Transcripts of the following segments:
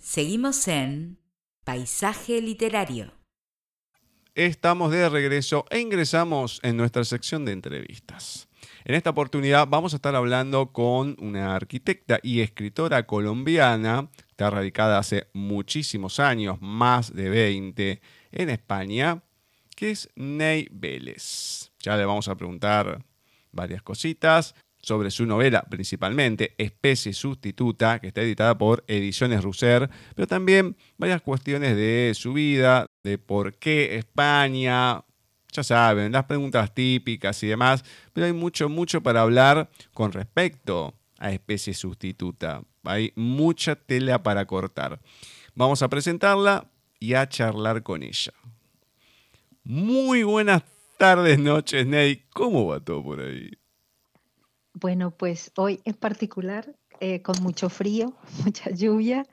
Seguimos en Paisaje Literario. Estamos de regreso e ingresamos en nuestra sección de entrevistas. En esta oportunidad vamos a estar hablando con una arquitecta y escritora colombiana, está radicada hace muchísimos años, más de 20, en España, que es Ney Vélez. Ya le vamos a preguntar varias cositas sobre su novela, principalmente Especie Sustituta, que está editada por Ediciones Russer, pero también varias cuestiones de su vida, de por qué España, ya saben, las preguntas típicas y demás, pero hay mucho, mucho para hablar con respecto a Especie Sustituta. Hay mucha tela para cortar. Vamos a presentarla y a charlar con ella. Muy buenas tardes, noches, Ney. ¿Cómo va todo por ahí? Bueno, pues hoy en particular, eh, con mucho frío, mucha lluvia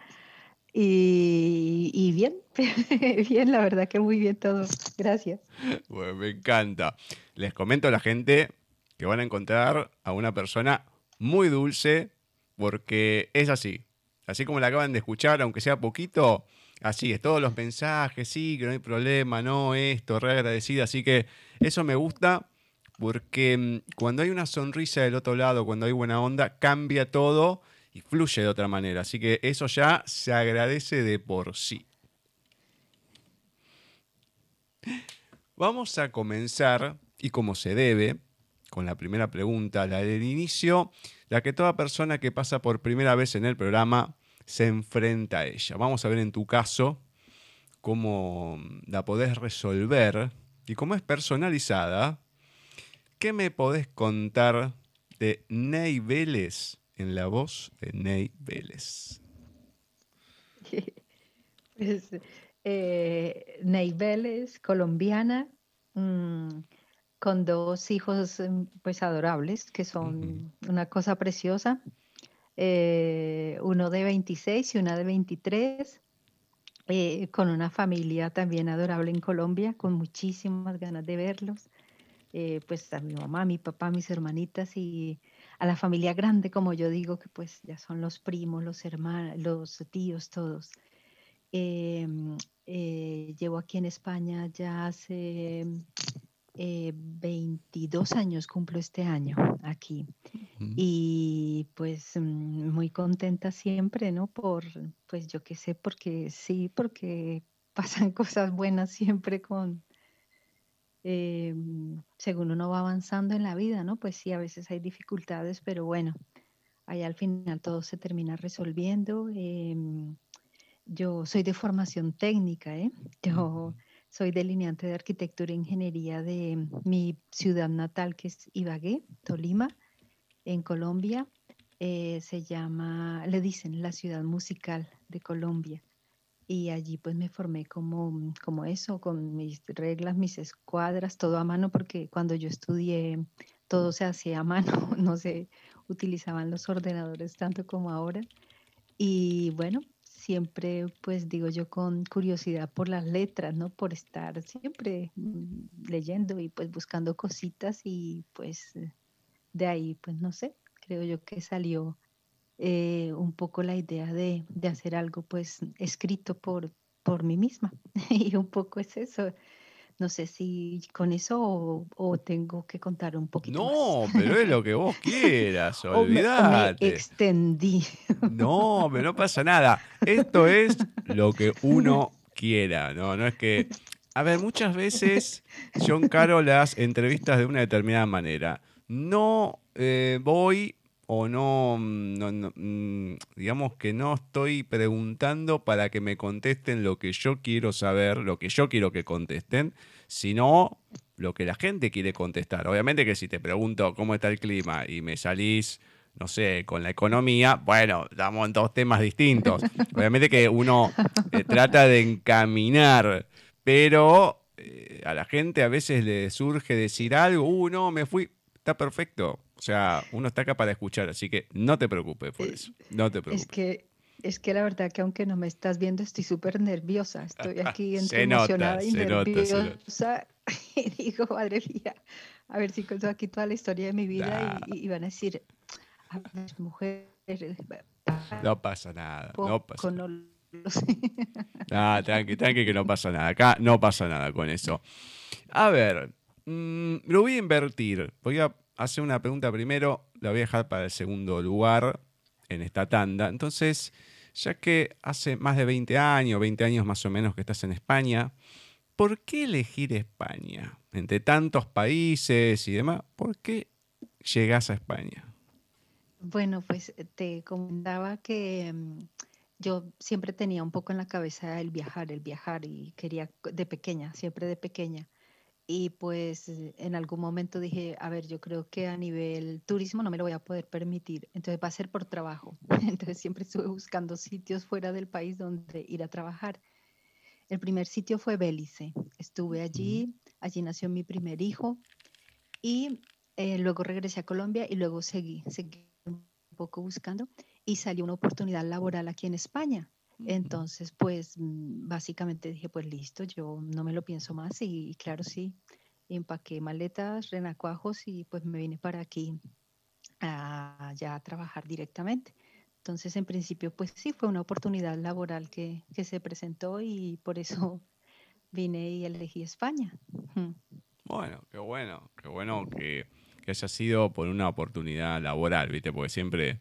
y, bien, bien, la verdad que muy bien todo. Gracias. Bueno, me encanta. Les comento a la gente que van a encontrar a una persona muy dulce porque es así. Así como la acaban de escuchar, aunque sea poquito, así es. Todos los mensajes, sí, que no hay problema, no, esto, re agradecida. Así que eso me gusta porque mm, cuando hay una sonrisa del otro lado, cuando hay buena onda, cambia todo y fluye de otra manera. Así que eso ya se agradece de por sí. Vamos a comenzar, y como se debe, con la primera pregunta, la del inicio, la que toda persona que pasa por primera vez en el programa se enfrenta a ella. Vamos a ver en tu caso cómo la podés resolver y cómo es personalizada, ¿Qué me podés contar de Ney Vélez en la voz de Ney Vélez? Pues, eh, Ney Vélez, colombiana, mm, con dos hijos mm, pues adorables, que son una cosa preciosa. Eh, uno de 26 y una de 23, eh, con una familia también adorable en Colombia, con muchísimas ganas de verlos. Eh, pues a mi mamá, a mi papá, a mis hermanitas y a la familia grande, como yo digo, que pues ya son los primos, los hermanos, los tíos, todos. Em, eh, llevo aquí en España ya hace 22 eh, años, cumplo este año aquí. Y pues mm, muy contenta siempre, ¿no? Por, pues yo qué sé, porque sí, porque pasan cosas buenas siempre con, Em, según uno va avanzando en la vida, ¿no? Pues sí, a veces hay dificultades, pero bueno, ahí al final todo se termina resolviendo. Em, yo soy de formación técnica, ¿eh? Yo soy delineante de arquitectura e ingeniería de mi ciudad natal, que es Ibagué, Tolima, en Colombia. Eh, se llama, le dicen la ciudad musical de Colombia y allí pues me formé como, como eso, con mis reglas, mis escuadras, todo a mano, porque cuando yo estudié todo se hacía a mano, no se utilizaban los ordenadores tanto como ahora. Y bueno, siempre pues digo yo con curiosidad por las letras, ¿no? Por estar siempre mm, leyendo y pues buscando cositas y pues de ahí pues no sé, creo yo que salió eh, un poco la idea de, hacer algo pues escrito por, por mí misma. y un poco es eso. No sé si con eso o, tengo que contar un poquito. No, pero es lo que vos quieras, olvidate. me, extendí. No, pero no pasa nada. Esto es lo que uno quiera, ¿no? No es que. A ver, muchas veces yo encaro las entrevistas de una determinada manera. No eh, voy o no, mm, mm, digamos que no estoy preguntando para que me contesten lo que yo quiero saber, lo que yo quiero que contesten, sino lo que la gente quiere contestar. Obviamente que si te pregunto cómo está el clima y me salís, no sé, con la economía, bueno, estamos en dos temas distintos. Obviamente que uno eh, trata de encaminar, pero eh, a la gente a veces le surge decir algo, uh, no, me fui, está perfecto o sea, uno está acá para escuchar, así que no te preocupes por eso. No te preocupes. Es que, es que la verdad que aunque no me estás viendo, estoy súper nerviosa. Estoy aquí entre emocionada y nerviosa. y digo, madre mía, a ver si cuento aquí toda la historia de mi vida y, van a decir, a ver, mujer. No pasa nada, no pasa nada. ah, tranqui, tranqui, que no pasa nada. Acá no pasa nada con eso. A ver, mm, lo voy a invertir. Voy a hacer una pregunta primero, la voy a dejar para el segundo lugar en esta tanda. Entonces, ya que hace más de 20 años, 20 años más o menos que estás en España, ¿por qué elegir España? Entre tantos países y demás, ¿por qué llegas a España? Bueno, pues te comentaba que mm, yo siempre tenía un poco en la cabeza el viajar, el viajar y quería de pequeña, siempre de pequeña. Y pues en algún momento dije, a ver, yo creo que a nivel turismo no me lo voy a poder permitir, entonces va a ser por trabajo. Entonces siempre estuve buscando sitios fuera del país donde ir a trabajar. El primer sitio fue Belice. Estuve allí, allí nació mi primer hijo y eh, luego regresé a Colombia y luego seguí, seguí un poco buscando y salió una oportunidad laboral aquí en España. Entonces, pues mm, básicamente dije, pues listo, yo no me lo pienso más y, claro, sí, empaqué maletas, renacuajos y pues me vine para aquí a, ya a trabajar directamente. Entonces, en principio, pues sí, fue una oportunidad laboral que, que se presentó y por eso vine y elegí España. Bueno, qué bueno, qué bueno que, que haya sido por una oportunidad laboral, ¿viste? Porque siempre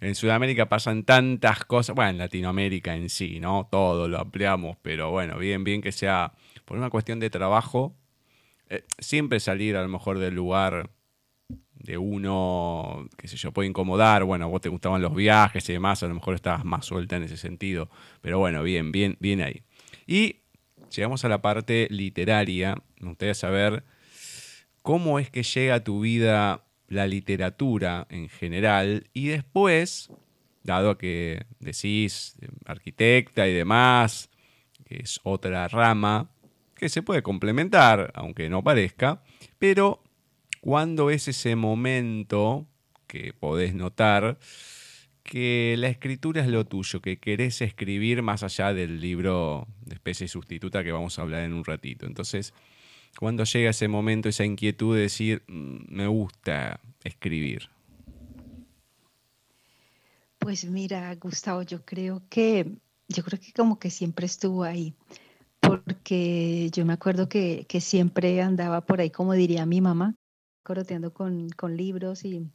en Sudamérica pasan tantas cosas, bueno, en Latinoamérica en sí, ¿no? Todo lo ampliamos, pero bueno, bien, bien que sea por una cuestión de trabajo, eh, siempre salir a lo mejor del lugar de uno, qué sé yo, puede incomodar, bueno, vos te gustaban los viajes y demás, a lo mejor estabas más suelta en ese sentido, pero bueno, bien, bien, bien ahí. Y llegamos a la parte literaria, me gustaría saber cómo es que llega a tu vida la literatura en general y después, dado que decís eh, arquitecta y demás, que es otra rama que se puede complementar, aunque no parezca, pero cuando es ese momento que podés notar que la escritura es lo tuyo, que querés escribir más allá del libro de especie sustituta que vamos a hablar en un ratito. Entonces, cuando llega ese momento, esa inquietud de decir, mm, me gusta escribir? Pues mira, Gustavo, yo creo que, yo creo que como que siempre estuvo ahí, porque yo me acuerdo que, que siempre andaba por ahí, como diría mi mamá, coroteando con, con libros y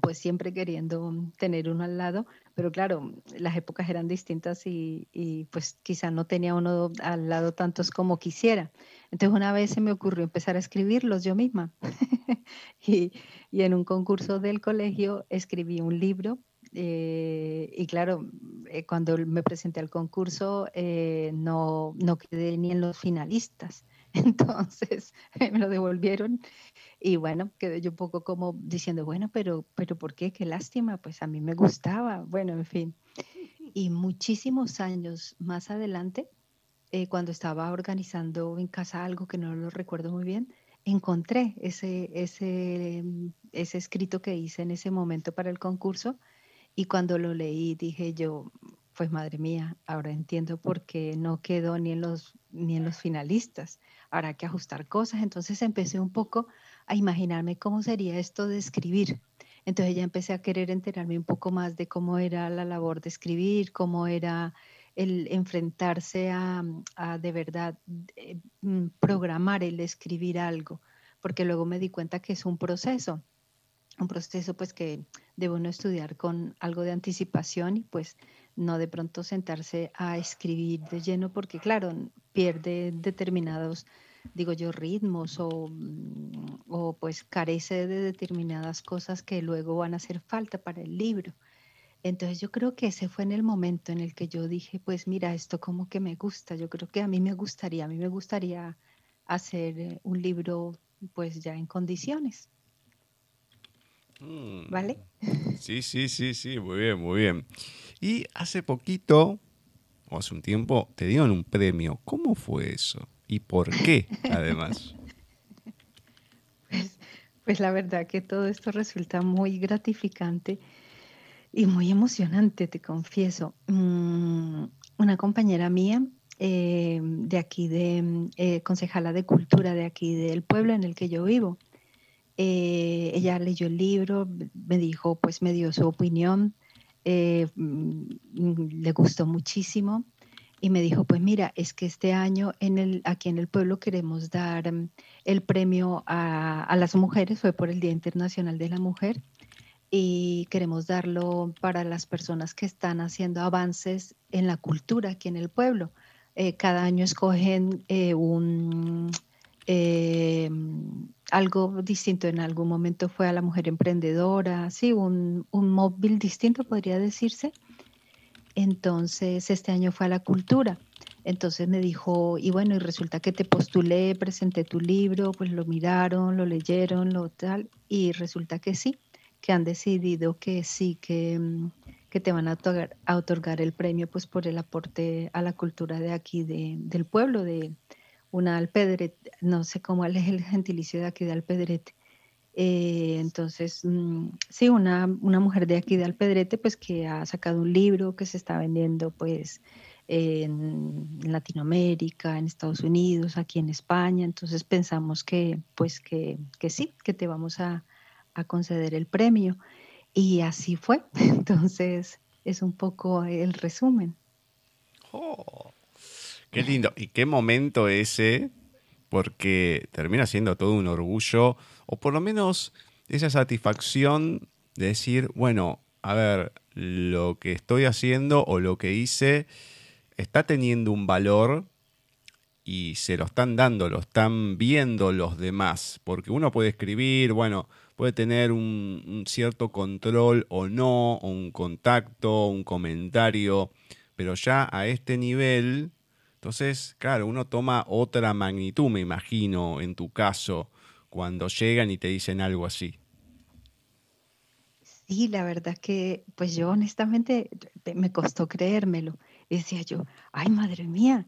pues siempre queriendo tener uno al lado, pero claro, las épocas eran distintas y, y, pues quizá no tenía uno al lado tantos como quisiera. Entonces una vez se me ocurrió empezar a escribirlos yo misma y, y, en un concurso del colegio escribí un libro eh, y claro, eh, cuando me presenté al concurso eh, no, no quedé ni en los finalistas. Entonces me lo devolvieron y bueno, quedé yo un poco como diciendo, bueno, pero, pero ¿por qué? Qué lástima, pues a mí me gustaba. Bueno, en fin. Y muchísimos años más adelante, eh, cuando estaba organizando en casa algo que no lo recuerdo muy bien, encontré ese, ese, ese escrito que hice en ese momento para el concurso y cuando lo leí dije yo, pues madre mía, ahora entiendo por qué no quedó ni en los, ni en los finalistas. Habrá que ajustar cosas. Entonces empecé un poco a imaginarme cómo sería esto de escribir. Entonces ya empecé a querer enterarme un poco más de cómo era la labor de escribir, cómo era el enfrentarse a, de verdad eh, mm, programar el escribir algo, porque luego me di cuenta que es un proceso, un proceso pues que debe uno estudiar con algo de anticipación y pues no de pronto sentarse a escribir de lleno porque claro, pierde determinados, digo yo, ritmos o, mm, o pues carece de determinadas cosas que luego van a hacer falta para el libro. Entonces yo creo que ese fue en el momento en el que yo dije, pues mira, esto como que me gusta, yo creo que a mí me gustaría, a mí me gustaría hacer eh, un libro pues ya en condiciones. Mm. ¿Vale? Sí, sí, sí, sí, muy bien, muy bien. Y hace poquito, o hace un tiempo, te dieron un premio. ¿Cómo fue eso? ¿Y por qué, además? Pues, pues, la verdad que todo esto resulta muy gratificante y muy emocionante, te confieso. Mm, una compañera mía eh, de aquí, de eh, concejala de cultura de aquí del pueblo en el que yo vivo, eh, ella leyó el libro, me dijo, pues me dio su opinión eh, mm, le gustó muchísimo y me dijo, pues mira, es que este año en el, aquí en el pueblo queremos dar mm, el premio a, a, las mujeres, fue por el Día Internacional de la Mujer, y queremos darlo para las personas que están haciendo avances en la cultura aquí en el pueblo. Eh, cada año escogen eh, un, eh, algo distinto. En algún momento fue a la mujer emprendedora, sí, un, un móvil distinto podría decirse. Entonces, este año fue a la cultura. Entonces me dijo, y bueno, y resulta que te postulé, presenté tu libro, pues lo miraron, lo leyeron, lo tal, y resulta que sí, que han decidido que sí, que, mm, que te van a otorgar, el premio pues por el aporte a la cultura de aquí, de, del pueblo, de una alpedrete, no sé cómo es el gentilicio de aquí de alpedrete. Eh, entonces, mm, sí, una, una, mujer de aquí de Alpedrete, pues que ha sacado un libro que se está vendiendo pues en Latinoamérica, en Estados Unidos, aquí en España. Entonces pensamos que pues que, que sí, que te vamos a, a conceder el premio. Y así fue. Entonces, es un poco el resumen. Oh, qué lindo. Y qué momento ese, porque termina siendo todo un orgullo, o por lo menos esa satisfacción de decir, bueno, a ver, lo que estoy haciendo o lo que hice está teniendo un valor y se lo están dando, lo están viendo los demás, porque uno puede escribir, bueno, puede tener un, cierto control o no, un contacto, un comentario, pero ya a este nivel, entonces, claro, uno toma otra magnitud, me imagino, en tu caso, cuando llegan y te dicen algo así. Sí, la verdad que, pues yo honestamente me costó creérmelo. decía yo, ay, madre mía,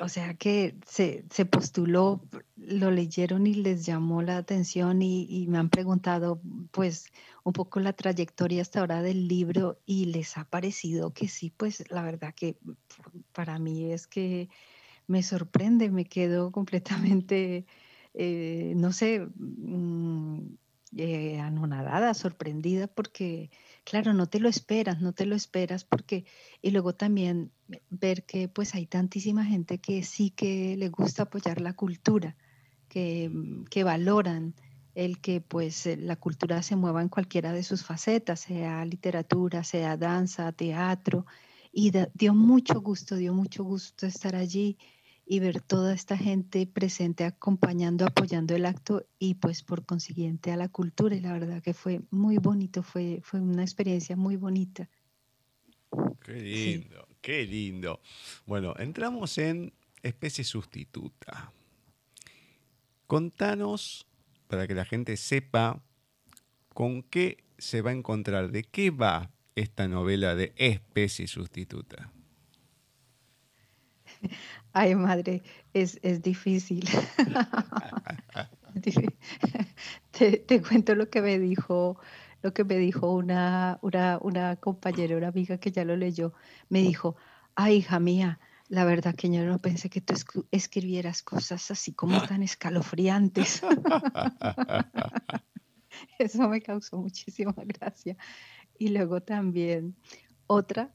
o, sea que se, postuló, lo leyeron y les llamó la atención y, me han preguntado pues un poco la trayectoria hasta ahora del libro y les ha parecido que sí, pues la verdad que para mí es que me sorprende, me quedo completamente, eh, no sé, mm, eh, anonadada, sorprendida, porque, claro, no te lo esperas, no te lo esperas, porque, y luego también ver que pues hay tantísima gente que sí que le gusta apoyar la cultura, que, mm, que valoran el que pues eh, la cultura se mueva en cualquiera de sus facetas, sea literatura, sea danza, teatro, y dio mucho gusto, dio mucho gusto estar allí y ver toda esta gente presente acompañando, apoyando el acto y pues por consiguiente a la cultura. Y la verdad que fue muy bonito, fue, fue una experiencia muy bonita. Qué lindo, qué lindo. Bueno, entramos en especie sustituta. Contanos, para que la gente sepa, con qué se va a encontrar, de qué va esta novela de especie sustituta. Ay, madre, es, difícil. te, cuento lo que me dijo, lo que me dijo una, una, compañera, una amiga que ya lo leyó. Me dijo, ay, hija mía, la verdad que yo no pensé que tú escribieras cosas así como tan escalofriantes. Eso me causó muchísima gracia. Y luego también otra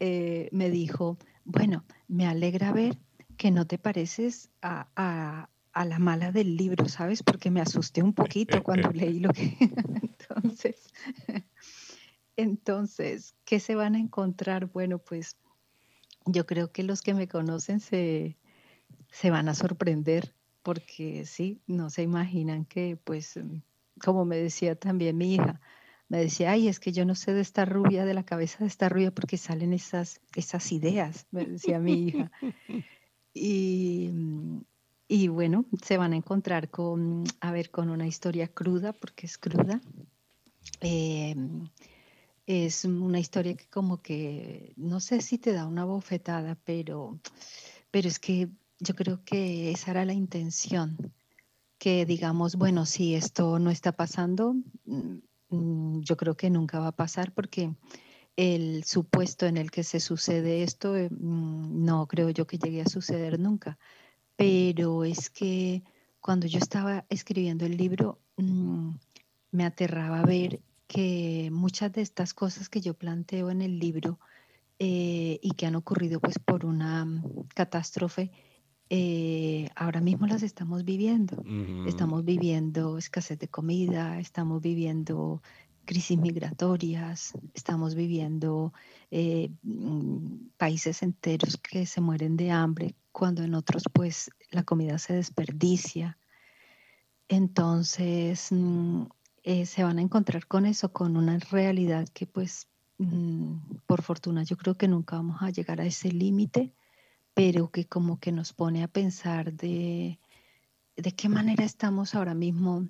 eh, me dijo, bueno, me alegra ver que no te pareces a, la mala del libro, ¿sabes? Porque me asusté un poquito cuando leí lo que... entonces, entonces, ¿qué se van a encontrar? Bueno, pues yo creo que los que me conocen se, se van a sorprender porque sí, no se imaginan que, pues, como me decía también mi hija, me decía, ay, es que yo no sé de esta rubia, de la cabeza de esta rubia, porque salen esas, esas ideas, me decía mi hija. Y, y, bueno, se van a encontrar con, a ver, con una historia cruda, porque es cruda. Em, es una historia que como que, no sé si te da una bofetada, pero, pero es que yo creo que esa era la intención, que digamos, bueno, si esto no está pasando, Mm, yo creo que nunca va a pasar porque el supuesto en el que se sucede esto, eh, mm, no creo yo que llegue a suceder nunca. Pero es que cuando yo estaba escribiendo el libro, mm, me aterraba ver que muchas de estas cosas que yo planteo en el libro eh, y que han ocurrido pues por una mm, catástrofe, eh, ahora mismo las estamos viviendo. Estamos viviendo escasez de comida, estamos viviendo crisis migratorias, estamos viviendo eh, mm, países enteros que se mueren de hambre, cuando en otros pues la comida se desperdicia. Entonces mm, se van a encontrar con eso, con una realidad que pues Mm, por fortuna yo creo que nunca vamos a llegar a ese límite, pero que como que nos pone a pensar de, de qué manera estamos ahora mismo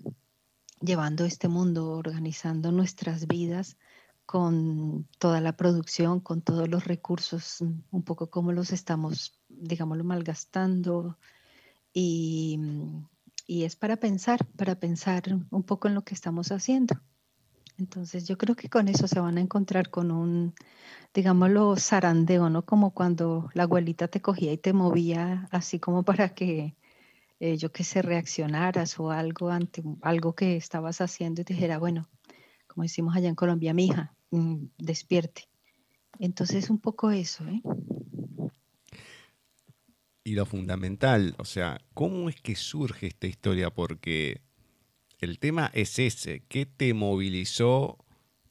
llevando este mundo, organizando nuestras vidas con toda la producción, con todos los recursos, mm, un poco como los estamos, digámoslo, malgastando. Y, y es para pensar, para pensar un poco en lo que estamos haciendo. Entonces yo creo que con eso se van a encontrar con un, digámoslo, zarandeo, ¿no? Como cuando la abuelita te cogía y te movía así como para que, eh, yo que sé, reaccionaras o algo ante algo que estabas haciendo y te dijera, bueno, como decimos allá en Colombia, mi hija, mm, despierte. Entonces un poco eso, ¿eh? Y lo fundamental, o sea, ¿cómo es que surge esta historia? Porque el tema es ese. ¿Qué te movilizó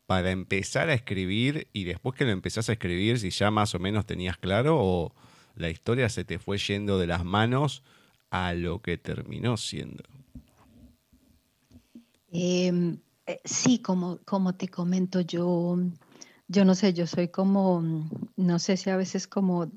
para empezar a escribir y después que lo empezás a escribir, si ya más o menos tenías claro o la historia se te fue yendo de las manos a lo que terminó siendo? Em, eh, sí, como, como te comento, yo, yo no sé, yo soy como, no sé si a veces como,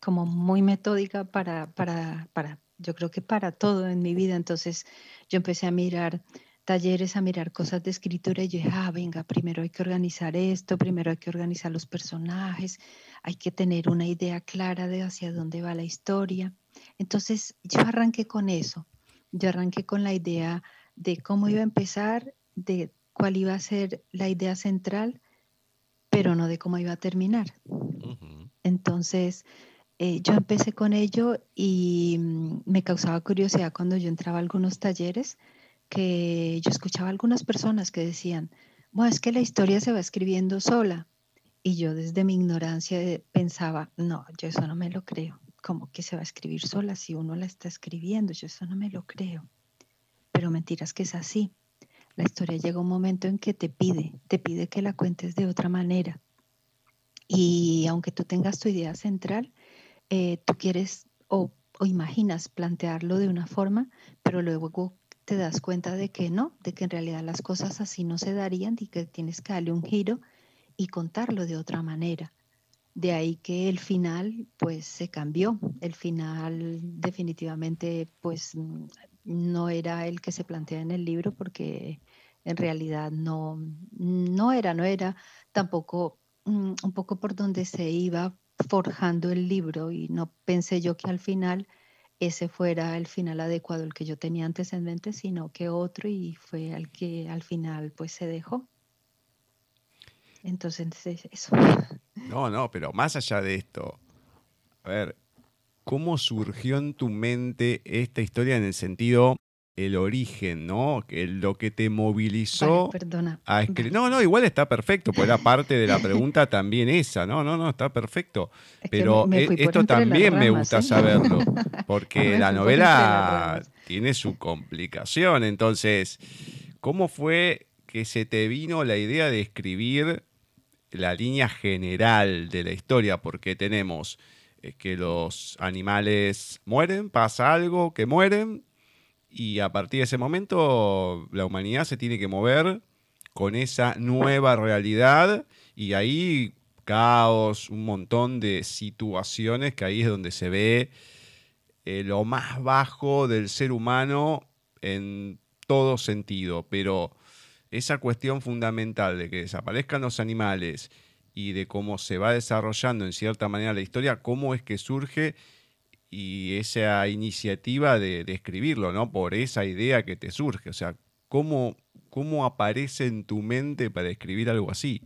como muy metódica para, para, para, yo creo que para todo en mi vida, entonces yo empecé a mirar talleres, a mirar cosas de escritura y yo dije, ah, venga, primero hay que organizar esto, primero hay que organizar los personajes, hay que tener una idea clara de hacia dónde va la historia. Entonces yo arranqué con eso, yo arranqué con la idea de cómo iba a empezar, de cuál iba a ser la idea central, pero no de cómo iba a terminar. Entonces, eh, yo empecé con ello y mm, me causaba curiosidad cuando yo entraba a algunos talleres que yo escuchaba algunas personas que decían, bueno, es que la historia se va escribiendo sola. Y yo desde mi ignorancia eh, pensaba, no, yo eso no me lo creo. ¿Cómo que se va a escribir sola si uno la está escribiendo? Yo eso no me lo creo. Pero mentiras que es así. La historia llega un momento en que te pide, te pide que la cuentes de otra manera. Y aunque tú tengas tu idea central, eh, tú quieres o, imaginas plantearlo de una forma, pero luego te das cuenta de que no, de que en realidad las cosas así no se darían y que tienes que darle un giro y contarlo de otra manera. De ahí que el final pues se cambió. El final definitivamente pues no era el que se plantea en el libro porque en realidad no, no era, no era tampoco mm, un poco por donde se iba forjando el libro y no pensé yo que al final ese fuera el final adecuado, el que yo tenía antes en mente, sino que otro y fue el que al final pues se dejó. Entonces, eso. No, no, pero más allá de esto, a ver, ¿cómo surgió en tu mente esta historia en el sentido el origen, ¿no? Que lo que te movilizó a escribir. No, no, igual está perfecto, pues era parte de la pregunta también esa, no, no, no, está perfecto. Pero e, esto también me gusta ¿eh? saberlo, porque la novela tiene su complicación. Entonces, ¿cómo fue que se te vino la idea de escribir la línea general de la historia? Porque tenemos eh, que los animales mueren, pasa algo, que mueren, y a partir de ese momento la humanidad se tiene que mover con esa nueva realidad y ahí caos, un montón de situaciones que ahí es donde se ve eh, lo más bajo del ser humano en todo sentido, pero esa cuestión fundamental de que desaparezcan los animales y de cómo se va desarrollando en cierta manera la historia, cómo es que surge y esa iniciativa de, escribirlo, ¿no? Por esa idea que te surge. O sea, ¿cómo, ¿cómo aparece en tu mente para escribir algo así?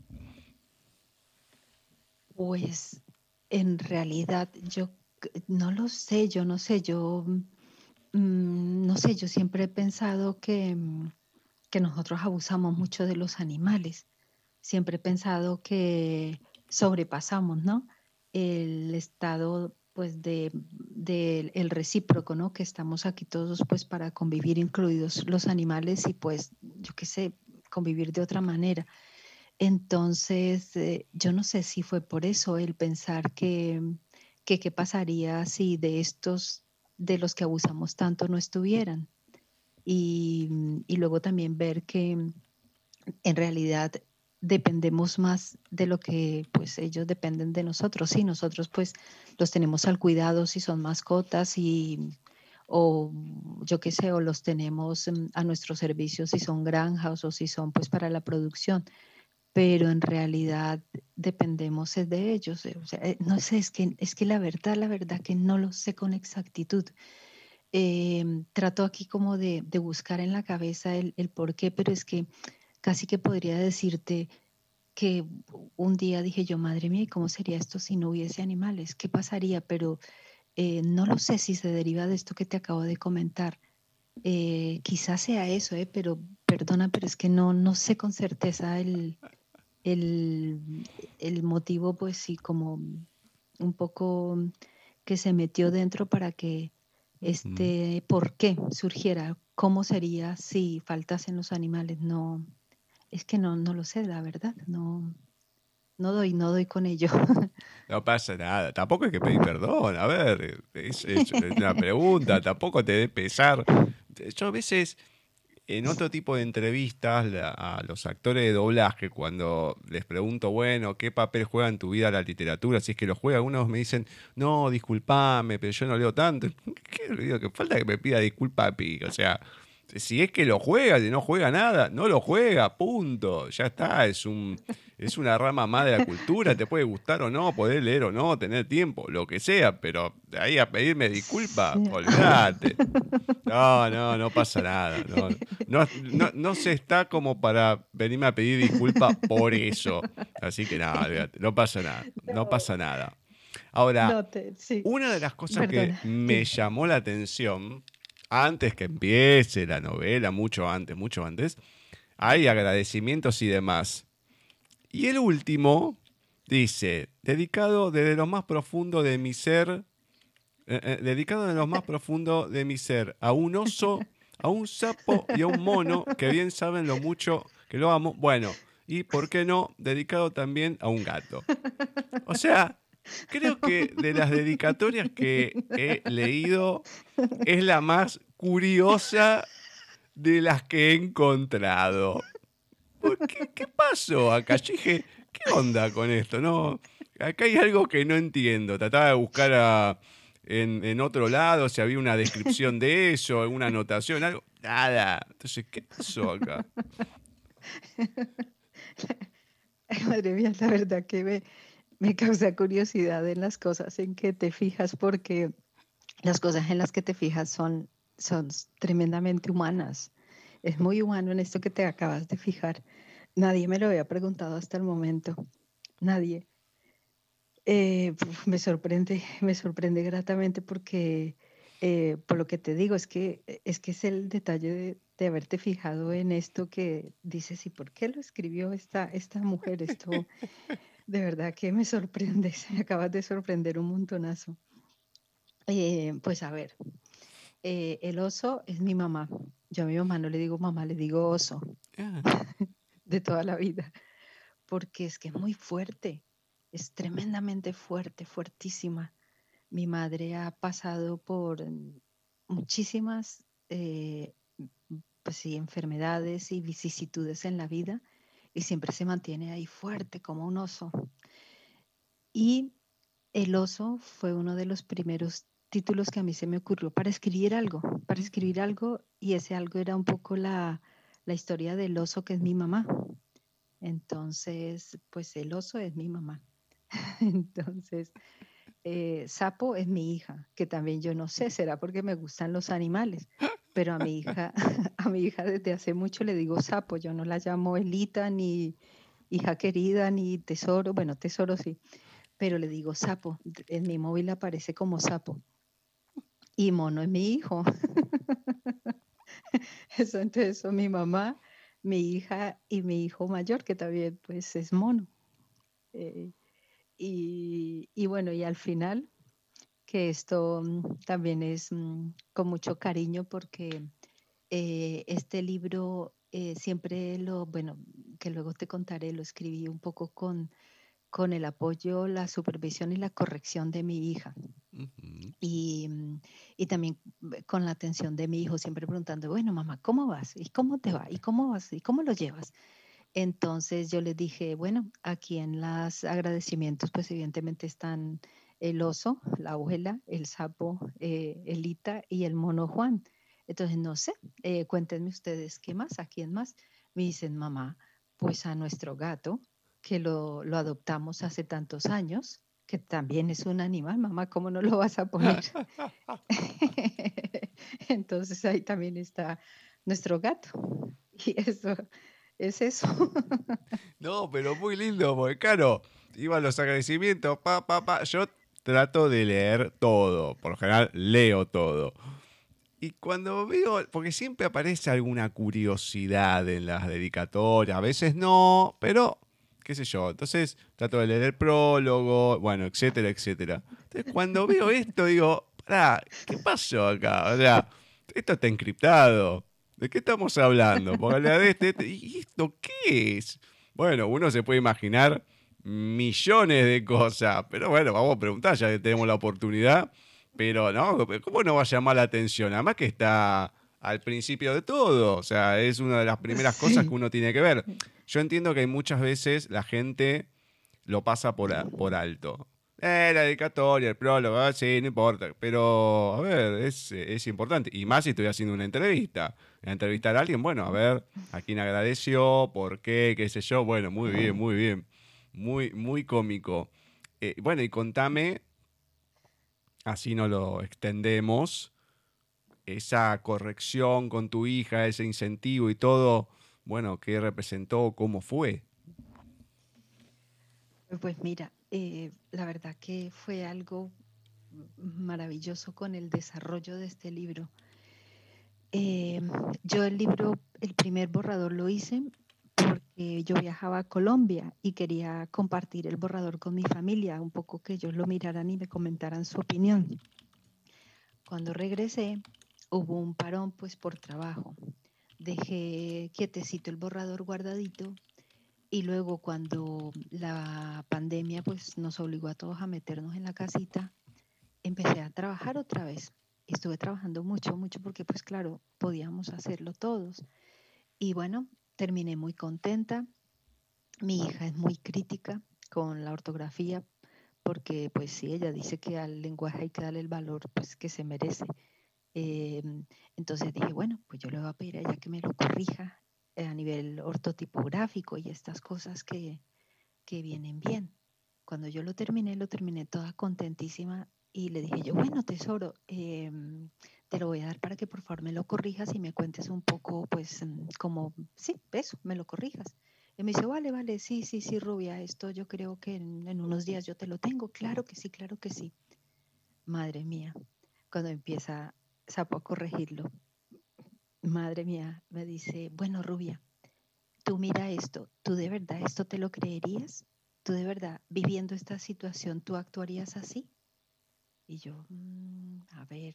Pues en realidad yo no lo sé, yo no sé, yo mm, no sé, yo siempre he pensado que, mm, que nosotros abusamos mucho de los animales. Siempre he pensado que sobrepasamos, ¿no? El estado pues de, el recíproco, ¿no? Que estamos aquí todos pues para convivir, incluidos los animales y pues yo qué sé, convivir de otra manera. Entonces, eh, yo no sé si fue por eso el pensar que, que qué pasaría si de estos, de los que abusamos tanto, no estuvieran. Y, y luego también ver que en realidad dependemos más de lo que pues ellos dependen de nosotros. Sí, nosotros pues los tenemos al cuidado si son mascotas y o yo qué sé, o los tenemos mm, a nuestro servicio si son granjas o si son pues para la producción, pero en realidad dependemos de ellos. Eh, eh, no sé, es que, es que la verdad, la verdad que no lo sé con exactitud. Em, trato aquí como de, de, buscar en la cabeza el, el por qué, pero es que casi que podría decirte que un día dije yo, madre mía, cómo sería esto si no hubiese animales? ¿Qué pasaría? Pero eh, no lo sé si se deriva de esto que te acabo de comentar. Eh, quizás sea eso, eh, pero perdona, pero es que no, no sé con certeza el, el, el motivo, pues sí, como un poco que se metió dentro para que este por qué surgiera, cómo sería si faltasen los animales, no, es que no, no lo sé, la verdad, no, no doy, no doy con ello. No pasa nada, tampoco hay que pedir perdón, a ver, es, una pregunta, tampoco te dé pesar. Yo a veces, en otro tipo de entrevistas, a los actores de doblaje, cuando les pregunto, bueno, ¿qué papel juega en tu vida la literatura? Si es que lo juega, algunos me dicen, no, disculpame, pero yo no leo tanto. ¿Qué? Digo, que falta que me pida disculpas, o sea si es que lo juega, si no juega nada, no lo juega, punto. Ya está, es un es una rama más de la cultura, te puede gustar o no, poder leer o no, tener tiempo, lo que sea, pero de ahí a pedirme disculpas, olvídate. No, no, no pasa nada. No, no, se está como para venirme a pedir disculpas por eso. Así que nada, no pasa nada, no pasa nada. Ahora, una de las cosas que me llamó la atención antes que empiece la novela, mucho antes, mucho antes, hay agradecimientos y demás. Y el último dice, dedicado desde lo más profundo de mi ser, eh, eh, dedicado desde lo más profundo de mi ser a un oso, a un sapo y a un mono, que bien saben lo mucho que lo amo. Bueno, y por qué no, dedicado también a un gato. O sea, Creo que de las dedicatorias que he leído es la más curiosa de las que he encontrado. ¿Qué, pasó acá? Yo dije, ¿qué onda con esto? No, acá hay algo que no entiendo. Trataba de buscar en, otro lado si había una descripción de eso, alguna anotación, algo. Nada. Entonces, ¿qué pasó acá? madre mía, la verdad que me, me causa curiosidad en las cosas en que te fijas porque las cosas en las que te fijas son, son tremendamente humanas. Es muy humano en esto que te acabas de fijar. Nadie me lo había preguntado hasta el momento. Nadie. Eh, me sorprende, me sorprende gratamente porque eh, por lo que te digo, es que es, que es el detalle de, de haberte fijado en esto que dices, ¿y por qué lo escribió esta, esta mujer? Esto de verdad que me sorprende, me acabas de sorprender un montonazo. Eh, pues a ver, eh, el oso es mi mamá. Yo a mi mamá no le digo mamá, le digo oso. Ah. de toda la vida. Porque es que es muy fuerte, es tremendamente fuerte, fuertísima. Mi madre ha pasado por muchísimas eh, pues enfermedades y vicisitudes en la vida y siempre se mantiene ahí fuerte como un oso. Y el oso fue uno de los primeros títulos que a mí se me ocurrió para escribir algo, para escribir algo y ese algo era un poco la, la historia del oso que es mi mamá. Entonces, pues el oso es mi mamá. Entonces, eh, Sapo es mi hija, que también yo no sé, será porque me gustan los animales, pero a mi hija, a mi hija desde hace mucho le digo sapo, yo no la llamo Elita, ni hija querida, ni tesoro, bueno, tesoro sí, pero le digo sapo, en mi móvil aparece como sapo. Y mono es mi hijo. Eso entonces mi mamá, mi hija y mi hijo mayor, que también pues es mono. Eh, y, y, bueno, y al final, que esto mm, también es mm, con mucho cariño porque eh, este libro eh, siempre lo, bueno, que luego te contaré, lo escribí un poco con, con el apoyo, la supervisión y la corrección de mi hija. y, mm, y, también con la atención de mi hijo, siempre preguntando, bueno, mamá, ¿cómo vas? ¿Y cómo te va? ¿Y cómo vas? ¿Y cómo lo llevas? Entonces yo le dije, bueno, aquí en los agradecimientos, pues evidentemente están el oso, la abuela, el sapo, eh, Elita y el mono Juan. Entonces, no sé, eh, cuéntenme ustedes qué más, a quién más. Me dicen, mamá, pues a nuestro gato, que lo, lo adoptamos hace tantos años, que también es un animal, mamá, ¿cómo no lo vas a poner? Entonces ahí también está nuestro gato. Y eso es eso. no, pero muy lindo, porque claro, iban los agradecimientos, pa, pa, pa. Yo trato de leer todo, por lo general leo todo. Y cuando veo, porque siempre aparece alguna curiosidad en las dedicatorias, a veces no, pero qué sé yo. Entonces trato de leer el prólogo, bueno, etcétera, etcétera. Entonces cuando veo esto digo, pará, ¿qué pasó acá? O sea, esto está encriptado. ¿De qué estamos hablando? Porque la de este, este, ¿y esto qué es? Bueno, uno se puede imaginar millones de cosas, pero bueno, vamos a preguntar ya que tenemos la oportunidad. Pero no, ¿cómo no va a llamar la atención? Además que está al principio de todo, o sea, es una de las primeras cosas que uno tiene que ver. Yo entiendo que muchas veces la gente lo pasa por, por alto. Eh, la dedicatoria, el prólogo, ah, sí, no importa. Pero, a ver, es, es, importante. Y más si estoy haciendo una entrevista. entrevistar a alguien, bueno, a ver, a quién agradeció, por qué, qué sé yo. Bueno, muy bien, muy bien. Muy, muy cómico. Eh, bueno, y contame así no lo extendemos, esa corrección con tu hija, ese incentivo y todo, bueno, ¿qué representó? ¿Cómo fue? Pues mira, eh, la verdad que fue algo maravilloso con el desarrollo de este libro. Eh, yo el libro, el primer borrador lo hice porque yo viajaba a Colombia y quería compartir el borrador con mi familia, un poco que ellos lo miraran y me comentaran su opinión. Cuando regresé, hubo un parón pues por trabajo. Dejé quietecito el borrador guardadito y luego cuando la pandemia pues nos obligó a todos a meternos en la casita, empecé a trabajar otra vez. Estuve trabajando mucho, mucho porque pues claro, podíamos hacerlo todos. Y bueno, terminé muy contenta. Mi hija es muy crítica con la ortografía porque pues sí, ella dice que al lenguaje hay que darle el valor pues que se merece. Em, entonces dije, bueno, pues yo le voy a pedir a ella que me lo corrija a nivel ortotipográfico y estas cosas que, que vienen bien. Cuando yo lo terminé, lo terminé toda contentísima y le dije yo, bueno, tesoro, eh, te lo voy a dar para que por favor me lo corrijas y me cuentes un poco, pues, mm, como, sí, eso, me lo corrijas. Y me dice, vale, vale, sí, sí, sí, rubia, esto yo creo que en, unos días yo te lo tengo. Claro que sí, claro que sí. Madre mía, cuando empieza Sapo a corregirlo, madre mía, me dice, bueno, rubia, tú mira esto, ¿tú de verdad esto te lo creerías? ¿Tú de verdad, viviendo esta situación, tú actuarías así? Y yo, mm, a ver,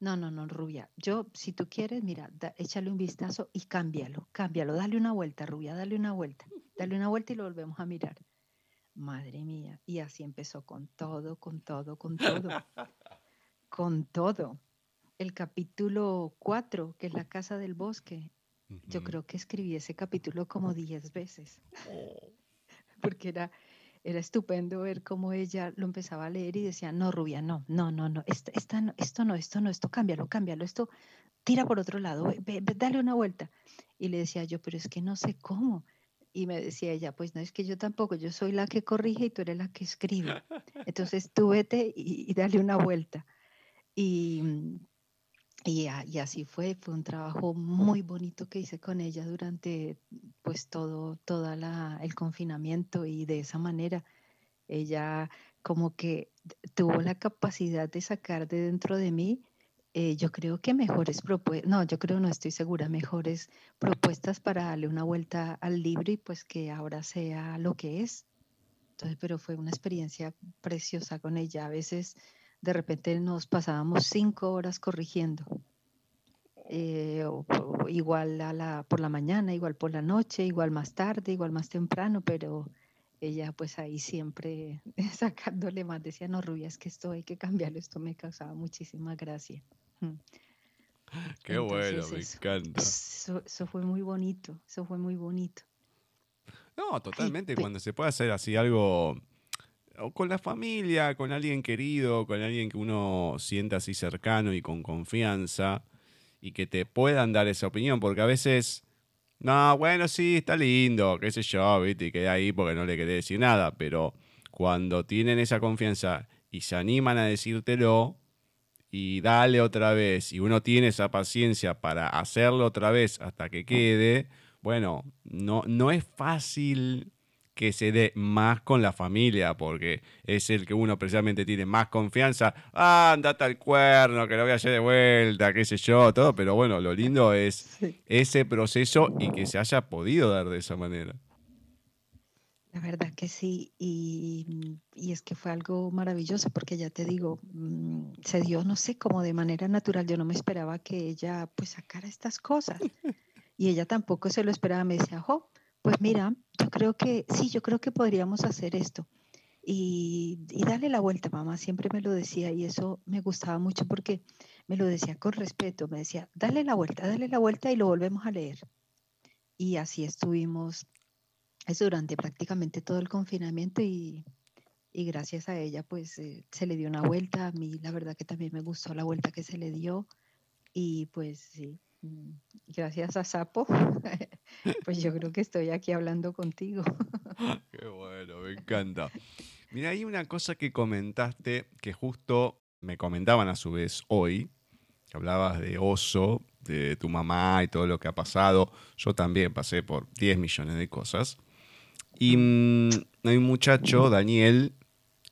no, no, no, rubia. Yo, si tú quieres, mira, échale un vistazo y cámbialo, cámbialo, dale una vuelta, rubia, dale una vuelta, dale una vuelta y lo volvemos a mirar. Madre mía, y así empezó con todo, con todo, con todo, con todo. El capítulo 4, que es la casa del bosque, yo creo que escribí ese capítulo como 10 veces, oh. porque era era estupendo ver cómo ella lo empezaba a leer y decía, no, Rubia, no, no, no, no, esto, no, esto no, esto no, esto cámbialo, cámbialo, esto tira por otro lado, dale una vuelta. Y le decía yo, pero es que no sé cómo. Y me decía ella, pues no es que yo tampoco, yo soy la que corrige y tú eres la que escribe. Entonces tú vete y, y dale una vuelta. Y, y, así fue, fue un trabajo muy bonito que hice con ella durante pues todo toda el confinamiento y de esa manera ella como que tuvo la capacidad de sacar de dentro de mí Eh, yo creo que mejores propuestas, no, yo creo, no estoy segura, mejores propuestas para darle una vuelta al libro y pues que ahora sea lo que es. Entonces, pero fue una experiencia preciosa con ella. A veces de repente nos pasábamos cinco horas corrigiendo. Eh, igual a la, por la mañana, igual por la noche, igual más tarde, igual más temprano, pero ella pues ahí siempre sacándole más, decía, no, Rubia, es que esto hay que cambiarlo, esto me causaba muchísima gracia. Mm. Qué bueno, me encanta. Eso, fue muy bonito, eso fue muy bonito. No, totalmente, cuando se puede hacer así algo o con la familia, con alguien querido, con alguien que uno sienta así cercano y con confianza y que te puedan dar esa opinión, porque a veces no, bueno, sí, está lindo, qué sé yo, ¿viste? Y queda ahí porque no le quería decir nada, pero cuando tienen esa confianza y se animan a decírtelo y dale otra vez, y uno tiene esa paciencia para hacerlo otra vez hasta que quede, bueno, no, no es fácil que se dé más con la familia, porque es el que uno precisamente tiene más confianza. Ah, andate al cuerno, que lo voy a hacer de vuelta, qué sé yo, todo. Pero bueno, lo lindo es ese proceso y que se haya podido dar de esa manera. La verdad que sí, y, y, es que fue algo maravilloso porque ya te digo, mm, se dio, no sé, como de manera natural, yo no me esperaba que ella pues sacara estas cosas y ella tampoco se lo esperaba, me decía, jo, pues mira, yo creo que sí, yo creo que podríamos hacer esto. Y, y darle la vuelta, mamá, siempre me lo decía y eso me gustaba mucho porque me lo decía con respeto, me decía, dale la vuelta, dale la vuelta y lo volvemos a leer. Y así estuvimos eso durante prácticamente todo el confinamiento y, y gracias a ella pues eh, se le dio una vuelta, a mí la verdad que también me gustó la vuelta que se le dio y pues sí, gracias a Sapo, pues yo creo que estoy aquí hablando contigo. Qué bueno, me encanta. Mira, hay una cosa que comentaste que justo me comentaban a su vez hoy, que hablabas de oso, de tu mamá y todo lo que ha pasado. Yo también pasé por 10 millones de cosas. Y mm, hay un muchacho, Daniel,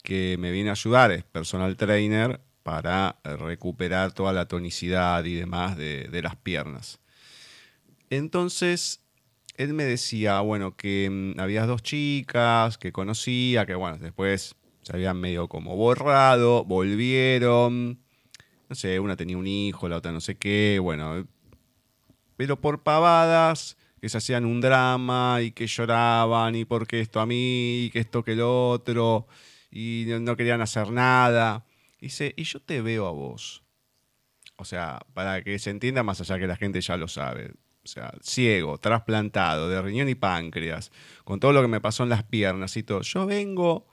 que me viene a ayudar, es personal trainer, para recuperar toda la tonicidad y demás de, las piernas. Entonces, él me decía, bueno, que mm, había dos chicas que conocía, que bueno, después se habían medio como borrado, volvieron, no sé, una tenía un hijo, la otra no sé qué, bueno, pero por pavadas que se hacían un drama y que lloraban y porque esto a mí y que esto que el otro y no querían hacer nada. Dice, y yo te veo a vos. O sea, para que se entienda más allá que la gente ya lo sabe. O sea, ciego, trasplantado, de riñón y páncreas, con todo lo que me pasó en las piernas y todo. Yo vengo,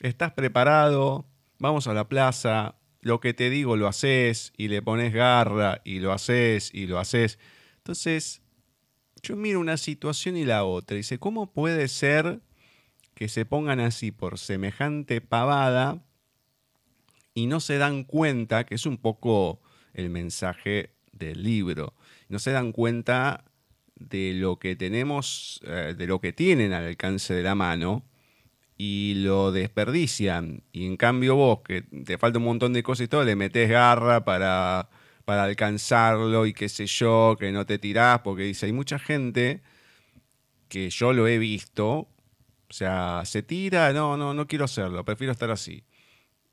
estás preparado, vamos a la plaza, lo que te digo lo haces y le pones garra y lo haces y lo haces. Entonces, yo miro una situación y la otra. Dice, ¿cómo puede ser que se pongan así por semejante pavada y no se dan cuenta, que es un poco el mensaje del libro, no se dan cuenta de lo que tenemos, eh, de lo que tienen al alcance de la mano y lo desperdician. Y en cambio vos, que te falta un montón de cosas y todo, le metes garra para, para alcanzarlo y qué sé yo, que no te tirás, porque dice, hay mucha gente que yo lo he visto, o sea, se tira, no, no, no quiero hacerlo, prefiero estar así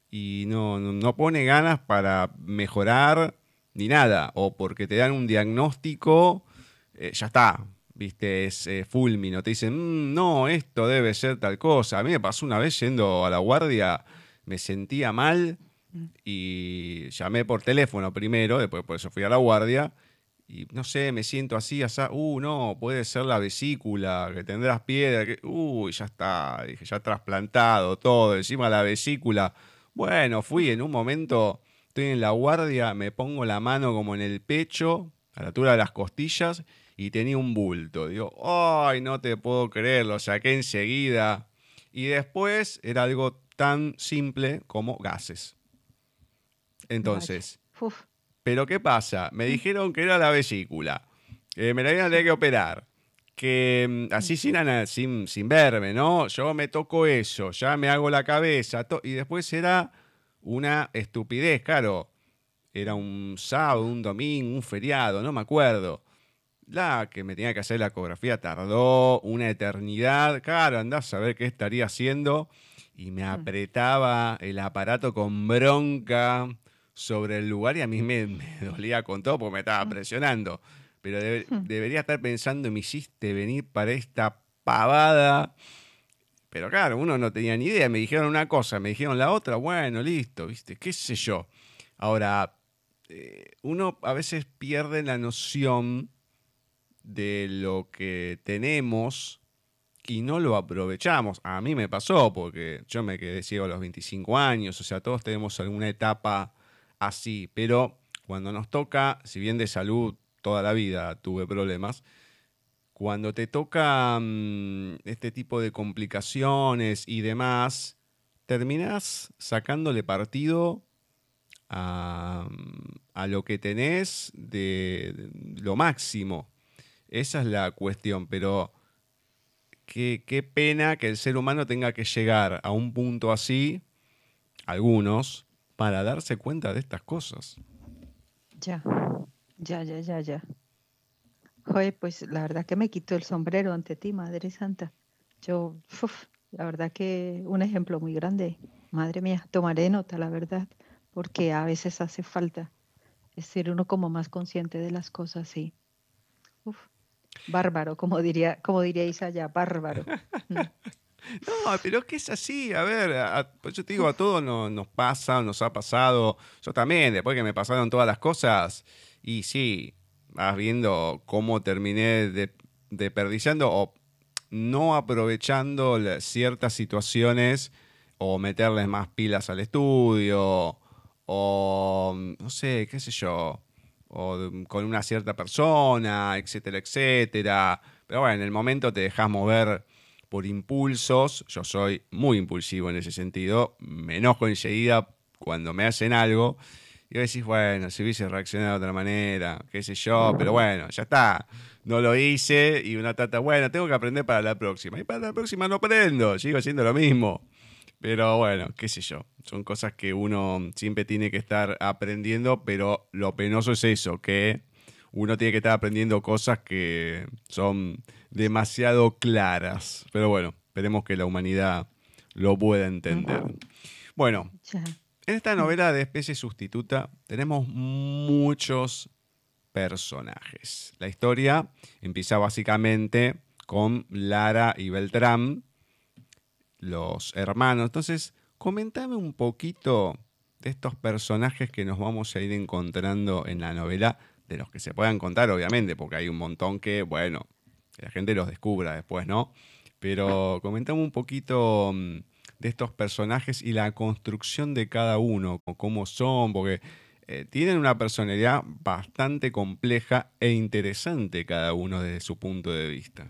y no, no pone ganas para mejorar ni nada, o porque te dan un diagnóstico, eh, ya está, viste, es eh, fulmino, te dicen, mm, no, esto debe ser tal cosa. A mí me pasó una vez yendo a la guardia, me sentía mal y llamé por teléfono primero, después por eso fui a la guardia. Y no sé, me siento así, así, uh, no, puede ser la vesícula, que tendrás piedra, que, uy, ya está, dije, ya trasplantado todo, encima la vesícula, bueno, fui en un momento, estoy en la guardia, me pongo la mano como en el pecho, a la altura de las costillas, y tenía un bulto. Digo, ay, no te puedo creer, lo saqué enseguida. Y después era algo tan simple como gases. Entonces, pero ¿qué pasa? Me dijeron que era la vesícula, que me la iban a tener que operar que mm, así sin, sin, verme, ¿no? Yo me toco eso, ya me hago la cabeza, y después era una estupidez, claro. era un sábado, un domingo, un feriado, no me acuerdo. La que me tenía que hacer la ecografía tardó una eternidad. Claro, andás a ver qué estaría haciendo. Y me mm. apretaba el aparato con bronca sobre el lugar y a mí me, dolía con todo porque me estaba mm. presionando. Pero mm. debería estar pensando, me hiciste venir para esta pavada. Pero claro, uno no tenía ni idea. Me dijeron una cosa, me dijeron la otra. Bueno, listo, ¿viste? ¿Qué sé yo? Ahora, eh, uno a veces pierde la noción de lo que tenemos y no lo aprovechamos. A mí me pasó porque yo me quedé ciego a los 25 años, o sea, todos tenemos alguna etapa así, pero cuando nos toca, si bien de salud toda la vida tuve problemas, cuando te toca mm, este tipo de complicaciones y demás, terminas sacándole partido a, lo que tenés de, lo máximo. Esa es la cuestión, pero qué, qué, pena que el ser humano tenga que llegar a un punto así, algunos, para darse cuenta de estas cosas. Ya, ya, ya, ya, ya. Joder, pues la verdad que me quito el sombrero ante ti, Madre Santa. Yo, la verdad que un ejemplo muy grande. Madre mía, tomaré nota, la verdad porque a veces hace falta ser uno como más consciente de las cosas, sí. Uf, bárbaro, como diría, como diría Isaya, bárbaro. Mm. No, pero es que es así, a ver, pues yo te digo, a todos nos, pasa, nos ha pasado, yo también, después que me pasaron todas las cosas, y sí, vas viendo cómo terminé de, desperdiciando o no aprovechando ciertas situaciones o meterles más pilas al estudio o no sé, qué sé yo, o con una cierta persona, etcétera, etcétera. Pero bueno, en el momento te dejas mover por impulsos. Yo soy muy impulsivo en ese sentido. Me enojo enseguida cuando me hacen algo. Y decís, bueno, si hubiese reaccionado de otra manera, qué sé yo, pero bueno, ya está. No lo hice y una tata, bueno, tengo que aprender para la próxima. Y para la próxima no aprendo, sigo haciendo lo mismo. Pero bueno, qué sé yo. Son cosas que uno siempre tiene que estar aprendiendo, pero lo penoso es eso, que uno tiene que estar aprendiendo cosas que son demasiado claras. Pero bueno, esperemos que la humanidad lo pueda entender. Bueno, en esta novela de especie sustituta tenemos muchos personajes. La historia empieza básicamente con Lara y Beltrán, los hermanos. Entonces, comentame un poquito de estos personajes que nos vamos a ir encontrando en la novela, de los que se puedan contar, obviamente, porque hay un montón que, bueno, la gente los descubra después, ¿no? Pero comentame un poquito mm, de estos personajes y la construcción de cada uno, cómo son, porque eh, tienen una personalidad bastante compleja e interesante cada uno desde su punto de vista.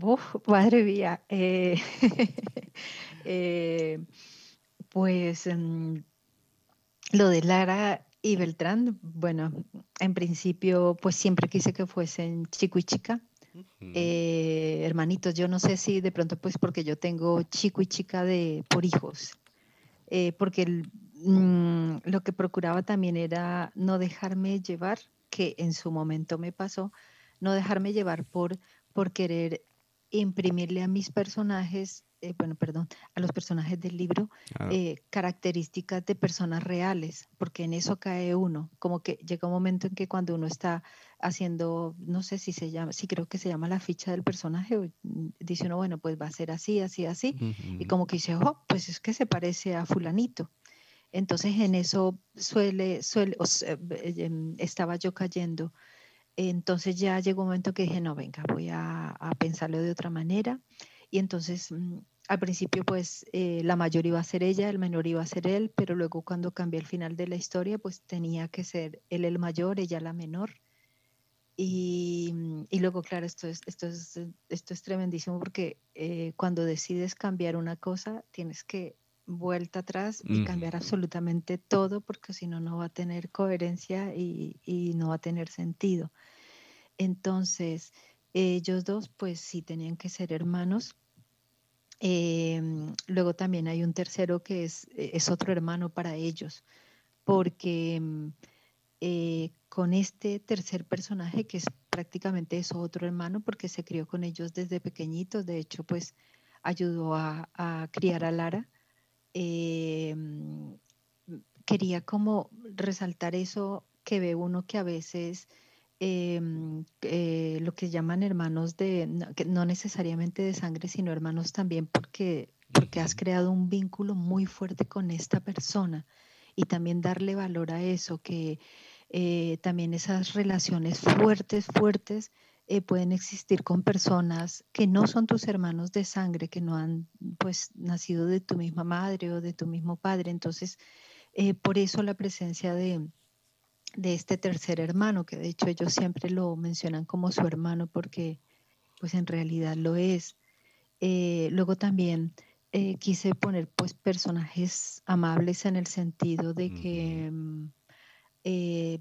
Uf, madre mía. Eh, eh, pues mm, lo de Lara y Beltrán, bueno, en principio, pues siempre quise que fuesen chico y chica. Eh, hermanitos, yo no sé si de pronto, pues porque yo tengo chico y chica de por hijos, porque mm, lo que procuraba también era no dejarme llevar, que en su momento me pasó, no dejarme llevar por, por querer imprimirle a mis personajes, eh, bueno, perdón, a los personajes del libro, eh, características de personas reales, porque en eso cae uno, como que llega un momento en que cuando uno está haciendo, no sé si se llama, sí creo que se llama la ficha del personaje, mm, dice uno, bueno, pues va a ser así, así, así, y como que dice, oh, pues es que se parece a fulanito. Entonces en eso suele, suele, eh, em, estaba yo cayendo entonces ya llegó un momento que dije, no, venga, voy a, pensarlo de otra manera. Y entonces mm, al principio pues eh, la mayor iba a ser ella, el menor iba a ser él, pero luego cuando cambié el final de la historia pues tenía que ser él el mayor, ella la menor. Y, mm, luego, claro, esto es, esto es, esto es tremendísimo porque eh, cuando decides cambiar una cosa, tienes que vuelta atrás y cambiar absolutamente todo porque si no, no va a tener coherencia y, no va a tener sentido. Entonces, ellos dos, pues sí tenían que ser hermanos. Em, luego también hay un tercero que es, e, es otro hermano para ellos, porque em, eh, con este tercer personaje, que es prácticamente es otro hermano, porque se crió con ellos desde pequeñitos, de hecho, pues ayudó a, criar a Lara. Em, quería como resaltar eso que ve uno que a veces Em, eh, lo que llaman hermanos de, no, que no necesariamente de sangre, sino hermanos también porque, porque has creado un vínculo muy fuerte con esta persona y también darle valor a eso, que eh, también esas relaciones fuertes, fuertes, eh, pueden existir con personas que no son tus hermanos de sangre, que no han pues nacido de tu misma madre o de tu mismo padre. Entonces, por eso la presencia de, de este tercer hermano, que de hecho ellos siempre lo mencionan como su hermano porque pues en realidad lo es. Eh, luego también eh, quise poner pues personajes amables en el sentido de que mm, eh,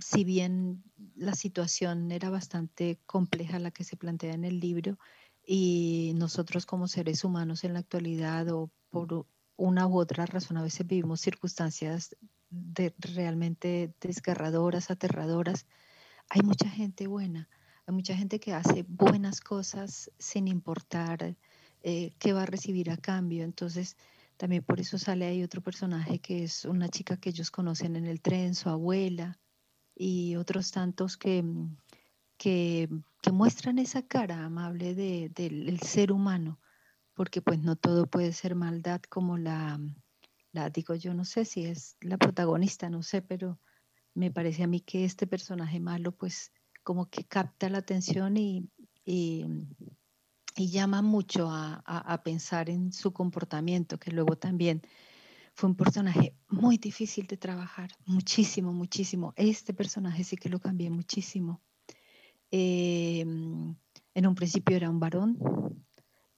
si bien la situación era bastante compleja la que se plantea en el libro y nosotros como seres humanos en la actualidad o por una u otra razón a veces vivimos circunstancias de, realmente desgarradoras, aterradoras. Hay mucha gente buena, hay mucha gente que hace buenas cosas sin importar eh, qué va a recibir a cambio. Entonces, también por eso sale ahí otro personaje que es una chica que ellos conocen en el tren, su abuela, y otros tantos que, que, muestran esa cara amable del ser humano, porque pues no todo puede ser maldad como la, la digo yo, no sé si es la protagonista, no sé, pero me parece a mí que este personaje malo pues como que capta la atención y, y, llama mucho a, pensar en su comportamiento, que luego también fue un personaje muy difícil de trabajar, muchísimo, muchísimo. Este personaje sí que lo cambié muchísimo. Em, en un principio era un varón,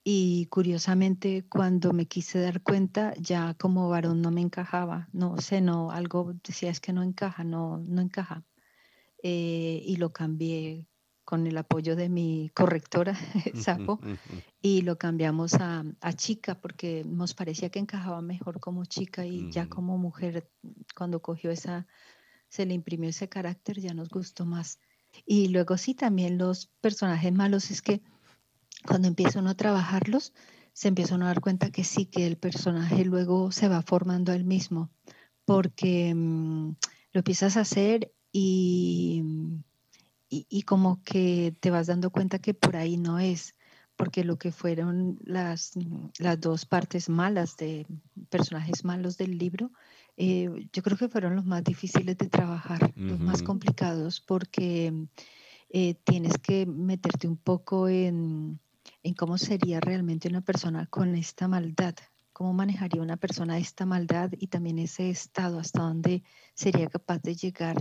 y curiosamente cuando me quise dar cuenta ya como varón no me encajaba, no sé, no, algo decía es que no encaja, no, no encaja. Eh, y lo cambié con el apoyo de mi correctora, Sapo, y lo cambiamos a, chica porque nos parecía que encajaba mejor como chica y ya como mujer, cuando cogió esa, se le imprimió ese carácter, ya nos gustó más. Y luego sí, también los personajes malos es que cuando empieza uno a trabajarlos, se empieza uno a dar cuenta que sí, que el personaje luego se va formando él mismo, porque mm, lo empiezas a hacer y, y, como que te vas dando cuenta que por ahí no es, porque lo que fueron las, las dos partes malas de personajes malos del libro, eh, yo creo que fueron los más difíciles de trabajar, los más complicados, porque eh, tienes que meterte un poco en en cómo sería realmente una persona con esta maldad, cómo manejaría una persona esta maldad y también ese estado, hasta dónde sería capaz de llegar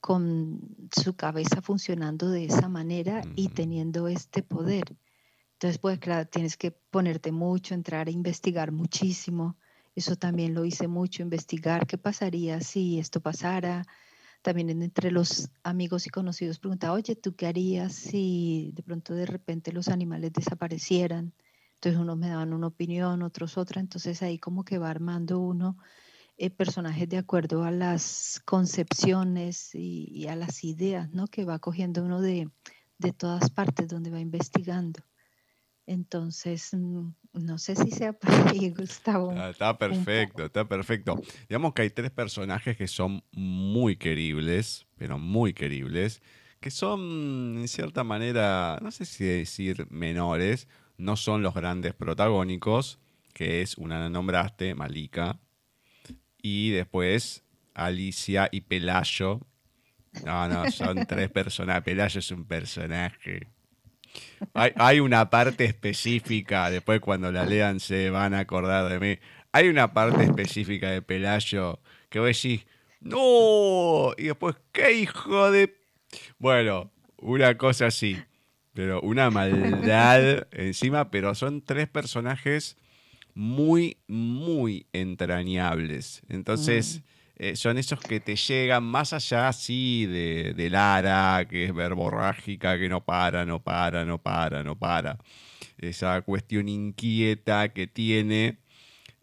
con su cabeza funcionando de esa manera y teniendo este poder. Entonces, pues claro, tienes que ponerte mucho, entrar a investigar muchísimo. Eso también lo hice mucho, investigar qué pasaría si esto pasara, también entre los amigos y conocidos preguntaba, oye, ¿tú qué harías si de pronto de repente los animales desaparecieran? Entonces unos me daban una opinión, otros otra, entonces ahí como que va armando uno eh, personajes de acuerdo a las concepciones y, a las ideas, ¿no? Que va cogiendo uno de, de todas partes donde va investigando. Entonces, mm, no sé si sea para ti, Gustavo. Ah, está perfecto, está perfecto. Digamos que hay tres personajes que son muy queribles, pero muy queribles, que son en cierta manera, no sé si decir menores, no son los grandes protagónicos, que es una nombraste, Malika, y después Alicia y Pelayo. No, no, son tres personajes. Pelayo es un personaje hay, una parte específica, después cuando la lean se van a acordar de mí. Hay una parte específica de Pelayo que vos decís, no, y después, ¿qué hijo de...? Bueno, una cosa así, pero una maldad encima, pero son tres personajes muy, muy entrañables. Entonces... Eh, son esos que te llegan más allá, así de, Lara, que es verborrágica, que no para, no para, no para, no para. esa cuestión inquieta que tiene.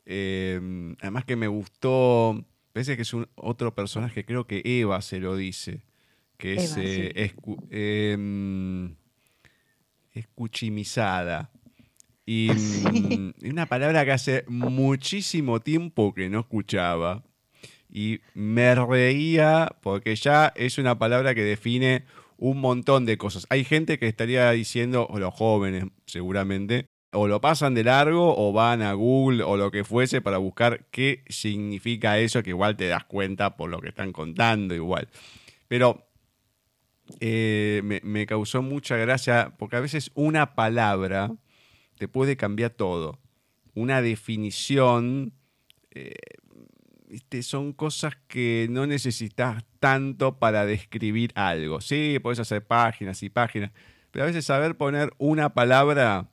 Eh, además que me gustó, parece que es un, otro personaje, creo que Eva se lo dice, que es, eh, em, escuchimizada. Y mm, una palabra que hace muchísimo tiempo que no escuchaba. Y me reía porque ya es una palabra que define un montón de cosas. Hay gente que estaría diciendo, o los jóvenes seguramente, o lo pasan de largo o van a Google o lo que fuese para buscar qué significa eso, que igual te das cuenta por lo que están contando igual. Pero eh, me, causó mucha gracia porque a veces una palabra te puede cambiar todo. Una definición, eh, son cosas que no necesitas tanto para describir algo. Sí, puedes hacer páginas y páginas, pero a veces saber poner una palabra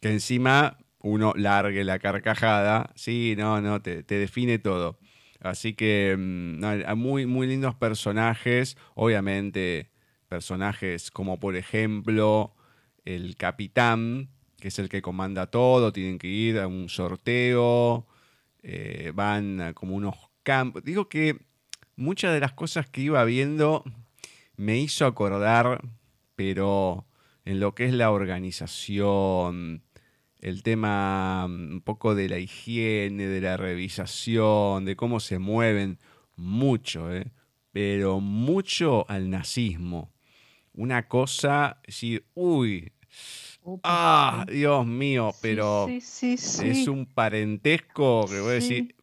que encima uno largue la carcajada, sí, no, no, te, define todo. Así que mm, muy, muy lindos personajes, obviamente personajes como por ejemplo el capitán, que es el que comanda todo, tienen que ir a un sorteo, eh, van como unos campos. Digo que muchas de las cosas que iba viendo me hizo acordar, pero en lo que es la organización, el tema mm, un poco de la higiene, de la revisación, de cómo se mueven, mucho, ¿eh? pero mucho al nazismo. Una cosa, decir, uy, ah, Dios mío, pero es un parentesco que voy a decir,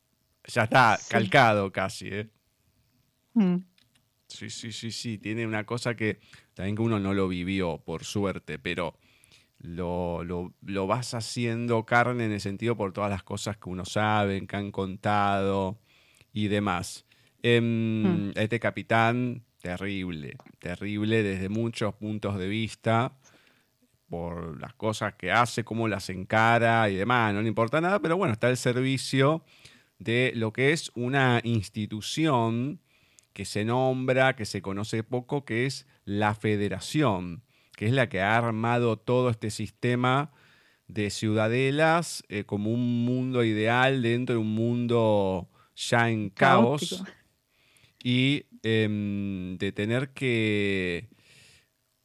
ya está, calcado casi. ¿eh? Mm. Sí, sí, sí, sí, tiene una cosa que también que uno no lo vivió, por suerte, pero lo, lo, vas haciendo carne en el sentido por todas las cosas que uno sabe, que han contado y demás. Em, hmm. Este capitán, terrible, terrible desde muchos puntos de vista, por las cosas que hace, cómo las encara y demás, no le importa nada, pero bueno, está al servicio de lo que es una institución que se nombra, que se conoce poco, que es la Federación que es la que ha armado todo este sistema de ciudadelas eh, como un mundo ideal dentro de un mundo ya en caos y em, de tener que,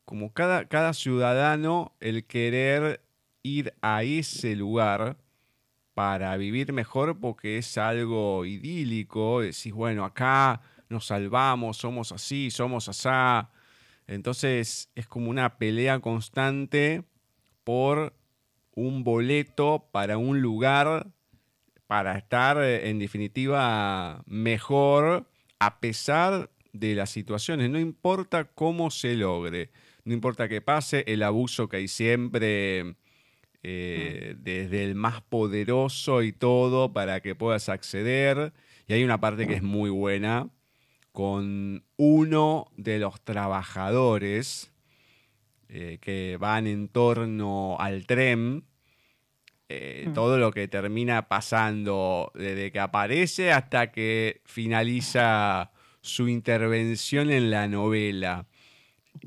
como cada, cada ciudadano, el querer ir a ese lugar para vivir mejor porque es algo idílico, decís, bueno, acá nos salvamos, somos así, somos asá, entonces es como una pelea constante por un boleto para un lugar para estar eh, en definitiva mejor a pesar de las situaciones. No importa cómo se logre, no importa que pase el abuso que hay siempre eh, mm. desde el más poderoso y todo para que puedas acceder. Y hay una parte que es muy buena, con uno de los trabajadores eh, que van en torno al tren. Eh, mm. Todo lo que termina pasando desde que aparece hasta que finaliza su intervención en la novela.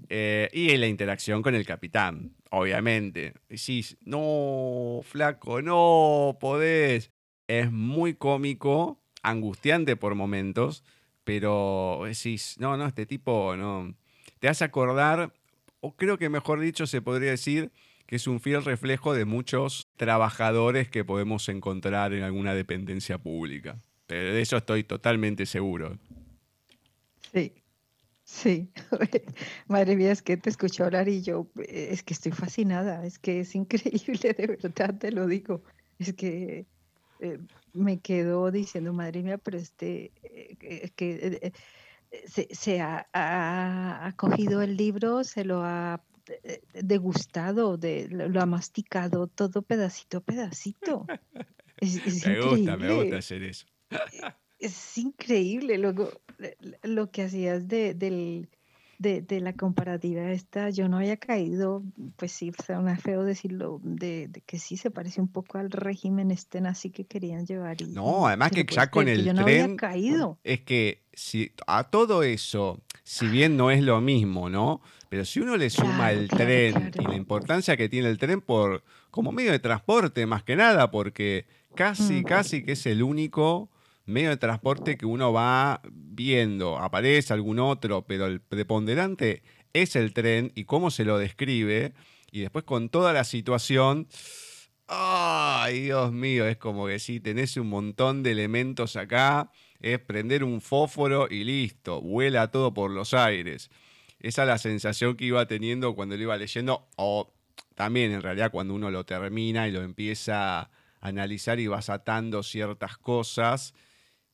Eh, y en la interacción con el capitán, obviamente. Decís, no, flaco, no podés. Es muy cómico, angustiante por momentos, pero decís, no, no, este tipo no. Te hace acordar, o creo que mejor dicho se podría decir que es un fiel reflejo de muchos trabajadores que podemos encontrar en alguna dependencia pública. Pero de eso estoy totalmente seguro. Sí, sí. Madre mía, es que te escucho hablar y yo es que estoy fascinada, es que es increíble, de verdad te lo digo. Es que eh, me quedo diciendo, madre mía, pero este, eh, que eh, se, ha, cogido el libro, se lo ha degustado, de, lo ha masticado todo pedacito a pedacito. me gusta, me gusta hacer eso. Es increíble luego lo que hacías de, del, de, de, la comparativa esta, yo no había caído, pues sí, suena feo decirlo, de, que sí se parece un poco al régimen este nazi que querían llevar. no, además que ya con el yo tren, caído. es que si a todo eso, si bien no es lo mismo, ¿no? Pero si uno le suma el tren y la importancia que tiene el tren por como medio de transporte más que nada, porque casi, Mm. casi que es el único medio de transporte que uno va viendo. Aparece algún otro, pero el preponderante es el tren y cómo se lo describe. Y después con toda la situación, ay Dios mío, es como que sí, tenés un montón de elementos acá, es prender un fósforo y listo, vuela todo por los aires. Esa es la sensación que iba teniendo cuando lo iba leyendo, o también en realidad cuando uno lo termina y lo empieza a analizar y vas atando ciertas cosas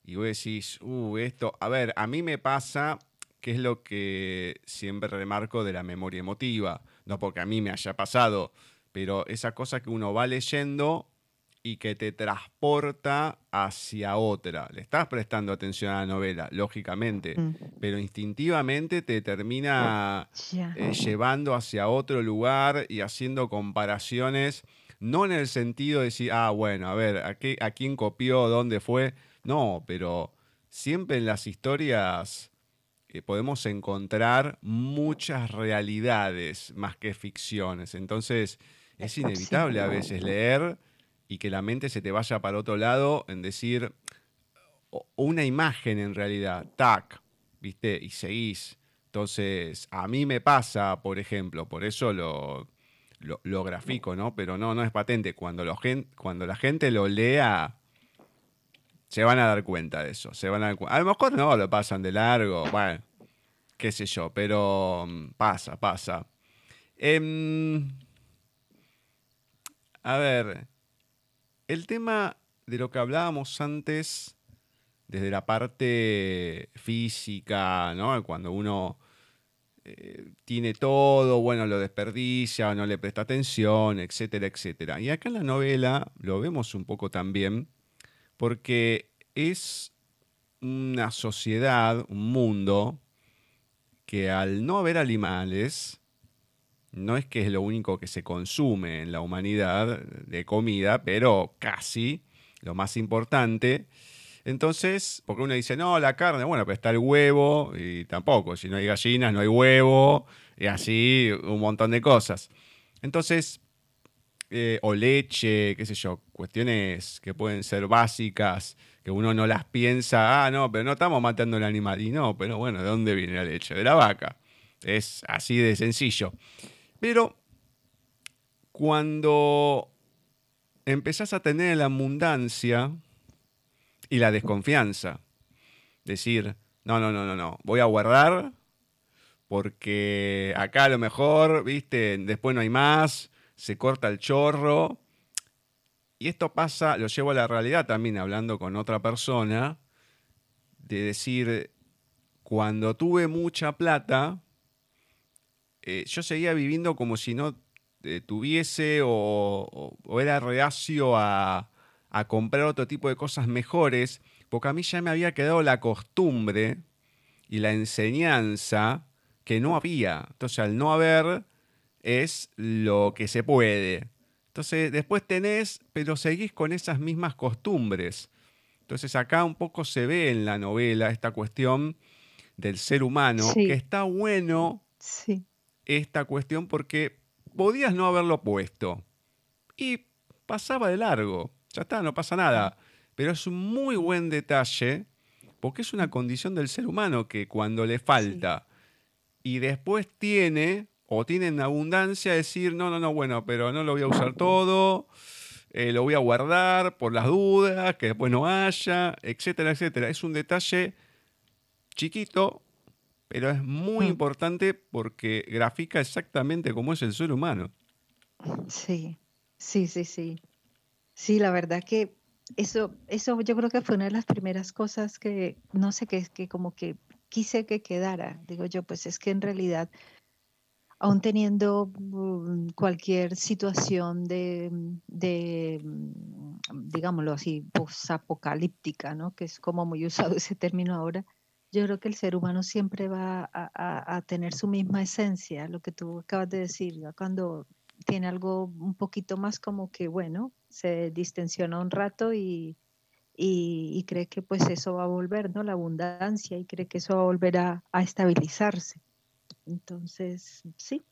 y vos decís, uh, esto, a ver, a mí me pasa, que es lo que siempre remarco de la memoria emotiva, no porque a mí me haya pasado, pero esa cosa que uno va leyendo y que te transporta hacia otra. Le estás prestando atención a la novela, lógicamente, Mm, pero instintivamente te termina eh, llevando hacia otro lugar y haciendo comparaciones, no en el sentido de decir, ah, bueno, a ver, ¿a, qué- a quién copió, dónde fue? No, pero siempre en las historias eh, podemos encontrar muchas realidades más que ficciones. Entonces, es inevitable a veces leer y que la mente se te vaya para otro lado en decir una imagen en realidad, tac, ¿viste? Y seguís. Entonces, a mí me pasa, por ejemplo, por eso lo, lo, lo grafico, ¿no? Pero no, no es patente. Cuando, lo gen- cuando la gente lo lea, se van a dar cuenta de eso. Se van a, a lo mejor no, lo pasan de largo, bueno, qué sé yo, pero mm, pasa, pasa. Em, a ver, el tema de lo que hablábamos antes, desde la parte física, ¿no? Cuando uno eh, tiene todo, bueno, lo desperdicia, no le presta atención, etcétera, etcétera. Y acá en la novela lo vemos un poco también, porque es una sociedad, un mundo, que al no haber animales, no es que es lo único que se consume en la humanidad de comida, pero casi lo más importante. Entonces, porque uno dice, no, la carne, bueno, pero está el huevo, y tampoco, si no hay gallinas, no hay huevo, y así un montón de cosas. Entonces, eh, o leche, qué sé yo, cuestiones que pueden ser básicas, que uno no las piensa, ah, no, pero no estamos matando el animal. Y no, pero bueno, ¿de dónde viene la leche? De la vaca. Es así de sencillo. Pero cuando empezás a tener la abundancia y la desconfianza, decir, no, no, no, no, no, voy a guardar porque acá a lo mejor, viste, después no hay más, se corta el chorro. Y esto pasa, lo llevo a la realidad también hablando con otra persona, de decir, cuando tuve mucha plata, eh, yo seguía viviendo como si no eh, tuviese o, era reacio a, a comprar otro tipo de cosas mejores, porque a mí ya me había quedado la costumbre y la enseñanza que no había. Entonces, al no haber, es lo que se puede. Entonces, después tenés, pero seguís con esas mismas costumbres. Entonces, acá un poco se ve en la novela esta cuestión del ser humano, Sí. que está bueno Sí. esta cuestión porque podías no haberlo puesto y pasaba de largo. Ya está, no pasa nada. Pero es un muy buen detalle porque es una condición del ser humano que cuando le falta y después tiene o tiene en abundancia decir, no, no, no, bueno, pero no lo voy a usar todo, eh, lo voy a guardar por las dudas, que después no haya, etcétera, etcétera. Es un detalle chiquito, pero es muy Mm. importante porque grafica exactamente cómo es el ser humano. Sí, sí, sí, sí. Sí, la verdad que eso, eso yo creo que fue una de las primeras cosas que, no sé, que, que como que quise que quedara. Digo yo, pues es que en realidad, aún teniendo mm, cualquier situación de, mm, mm, digámoslo así, posapocalíptica, ¿no? Que es como muy usado ese término ahora. Yo creo que el ser humano siempre va a, tener su misma esencia, lo que tú acabas de decir, cuando tiene algo un poquito más como que, bueno, se distensiona un rato y, y, y cree que pues eso va a volver, ¿no? La abundancia y cree que eso va a volver a estabilizarse. Entonces, sí,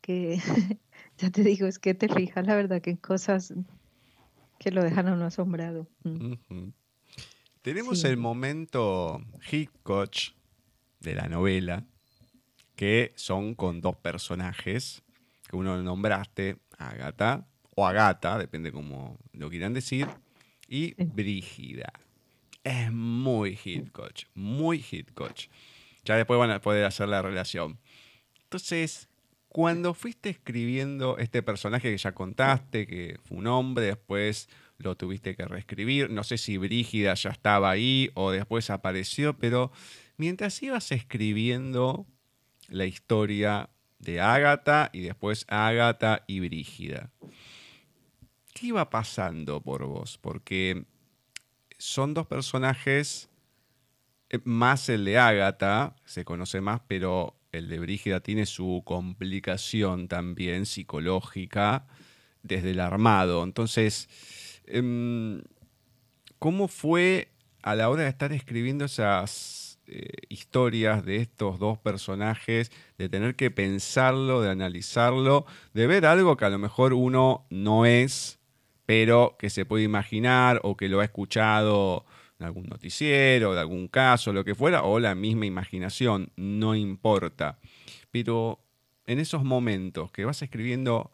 que, ya te digo, es que te fijas la verdad que en cosas que lo dejan a uno asombrado. Mm. Tenemos el momento Hitchcock de la novela, que son con dos personajes, que uno nombraste, Agatha, o Agata, depende cómo lo quieran decir, y Brígida. Es muy Hitchcock, muy Hitchcock. Ya después van a poder hacer la relación. Entonces, cuando fuiste escribiendo este personaje que ya contaste, que fue un hombre, después lo tuviste que reescribir, no sé si Brígida ya estaba ahí o después apareció, pero mientras ibas escribiendo la historia de Ágata y después Ágata y Brígida, ¿qué iba pasando por vos? Porque son dos personajes, eh, más el de Ágata, se conoce más, pero el de Brígida tiene su complicación también psicológica desde el armado. Entonces, em, ¿cómo fue a la hora de estar escribiendo esas eh, historias de estos dos personajes, de tener que pensarlo, de analizarlo, de ver algo que a lo mejor uno no es, pero que se puede imaginar o que lo ha escuchado en algún noticiero, de algún caso, lo que fuera, o la misma imaginación, no importa. Pero en esos momentos que vas escribiendo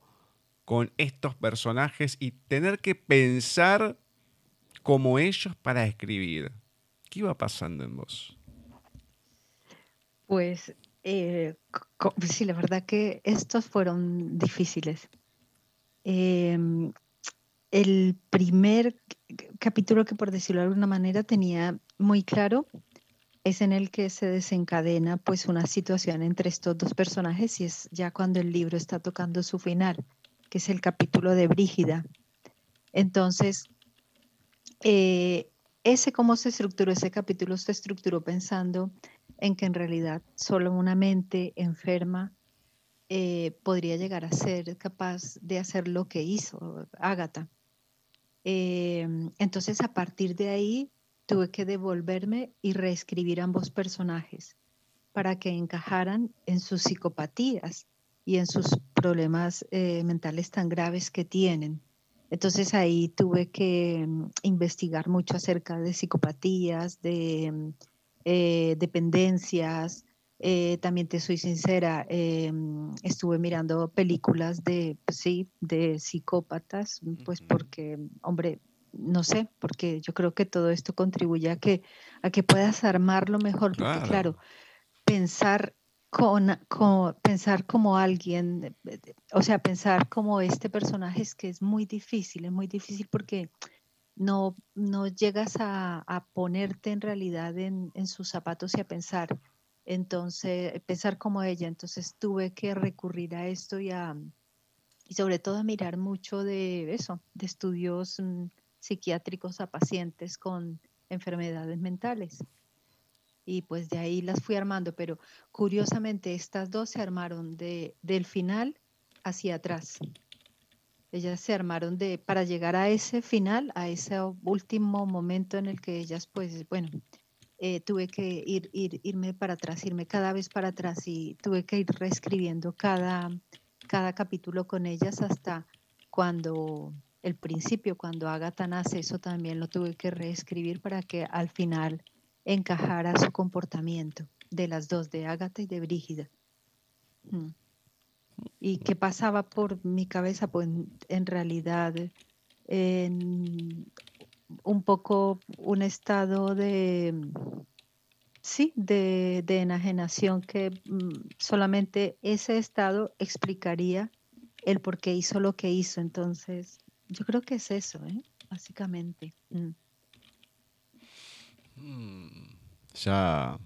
con estos personajes y tener que pensar como ellos para escribir, ¿qué iba pasando en vos? Pues eh, sí, la verdad que estos fueron difíciles. Em, el primer capítulo que por decirlo de alguna manera tenía muy claro es en el que se desencadena pues una situación entre estos dos personajes y es ya cuando el libro está tocando su final, que es el capítulo de Brígida. Entonces, eh, ese cómo se estructuró, ese capítulo se estructuró pensando en que en realidad solo una mente enferma eh, podría llegar a ser capaz de hacer lo que hizo Ágata. Em, entonces, a partir de ahí, tuve que devolverme y reescribir ambos personajes para que encajaran en sus psicopatías y en sus problemas eh, mentales tan graves que tienen. Entonces ahí tuve que mm, investigar mucho acerca de psicopatías, de mm, eh, dependencias, eh, también te soy sincera, em, estuve mirando películas de, pues sí, de psicópatas, pues porque, hombre, no sé, porque yo creo que todo esto contribuye a que, a que puedas armarlo mejor, porque claro, pensar con, pensar como alguien, o sea, pensar como este personaje es que es muy difícil, es muy difícil porque no, no llegas a, ponerte en realidad en, en, sus zapatos y a pensar entonces, pensar como ella, entonces tuve que recurrir a esto y, a, y sobre todo a mirar mucho de eso, de estudios mm, psiquiátricos a pacientes con enfermedades mentales. Y pues de ahí las fui armando, pero curiosamente estas dos se armaron de, del final hacia atrás. Ellas se armaron de, para llegar a ese final, a ese último momento en el que ellas, pues, bueno, eh, tuve que ir, irme para atrás, irme cada vez para atrás y tuve que ir reescribiendo cada, cada capítulo con ellas hasta cuando el principio, cuando Agatha nace, eso también lo tuve que reescribir para que al final encajara su comportamiento de las dos, de Agatha y de Brígida. Mm. ¿Y qué pasaba por mi cabeza? Pues en realidad en un poco un estado de, sí, de, enajenación que mm, solamente ese estado explicaría el por qué hizo lo que hizo. Entonces, yo creo que es eso, ¿eh? básicamente. Mm. Mm, ya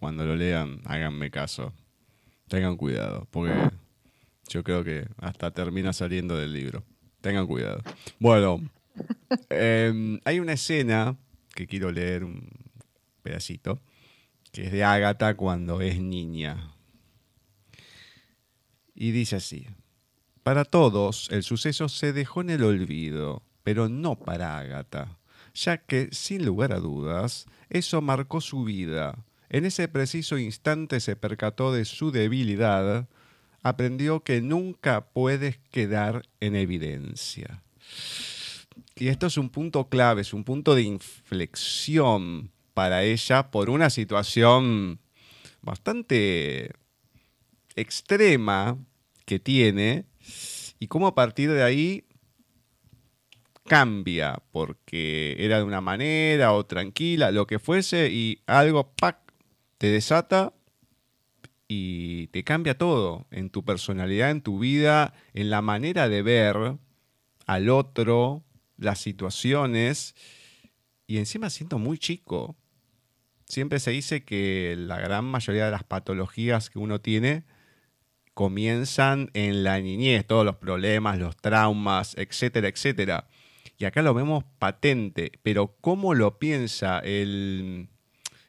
cuando lo lean, háganme caso. Tengan cuidado, porque yo creo que hasta termina saliendo del libro. Tengan cuidado. Bueno, Em, hay una escena que quiero leer un pedacito, que es de Ágata cuando es niña. Y dice así, para todos el suceso se dejó en el olvido, pero no para Ágata, ya que, sin lugar a dudas, eso marcó su vida. En ese preciso instante se percató de su debilidad, aprendió que nunca puedes quedar en evidencia. Y esto es un punto clave, es un punto de inflexión para ella por una situación bastante extrema que tiene y cómo a partir de ahí cambia, porque era de una manera o tranquila, lo que fuese, y algo te desata y te cambia todo en tu personalidad, en tu vida, en la manera de ver al otro, las situaciones, y encima siento muy chico. Siempre se dice que la gran mayoría de las patologías que uno tiene comienzan en la niñez, todos los problemas, los traumas, etcétera, etcétera. Y acá lo vemos patente, pero cómo lo piensa el,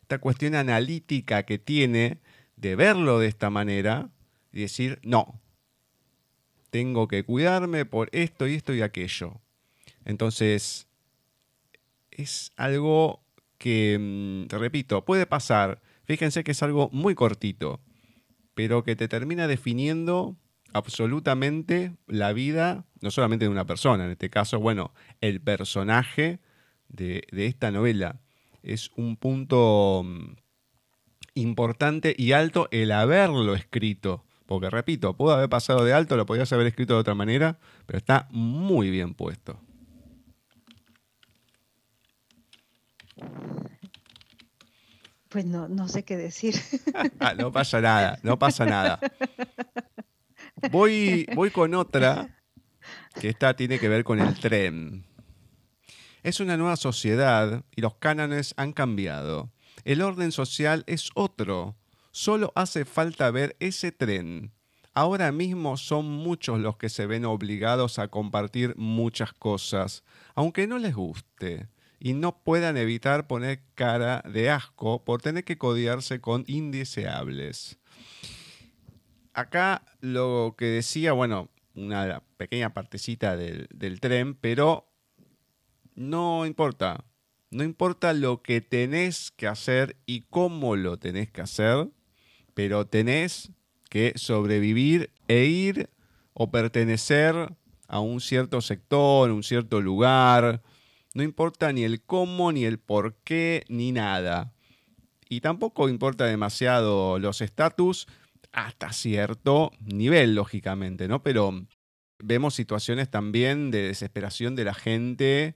esta cuestión analítica que tiene de verlo de esta manera y decir, no, tengo que cuidarme por esto y esto y aquello. Entonces, es algo que, mm, repito, puede pasar. Fíjense que es algo muy cortito pero que te termina definiendo absolutamente la vida, no solamente de una persona, en este caso, bueno, el personaje de, esta novela. Es un punto mm, importante y alto el haberlo escrito. Porque repito, pudo haber pasado de alto, lo podías haber escrito de otra manera, pero está muy bien puesto. Pues no, no sé qué decir. Ah, no pasa nada, no pasa nada. Voy, voy con otra, que esta tiene que ver con el tren. Es una nueva sociedad y los cánones han cambiado. El orden social es otro. Solo hace falta ver ese tren. Ahora mismo son muchos los que se ven obligados a compartir muchas cosas, aunque no les guste y no puedan evitar poner cara de asco por tener que codiarse con indeseables. Acá lo que decía, bueno, una pequeña partecita del, del tren, pero no importa. No importa lo que tenés que hacer y cómo lo tenés que hacer, pero tenés que sobrevivir e ir o pertenecer a un cierto sector, un cierto lugar, no importa ni el cómo, ni el por qué, ni nada. Y tampoco importa demasiado los estatus hasta cierto nivel, lógicamente, ¿no? Pero vemos situaciones también de desesperación de la gente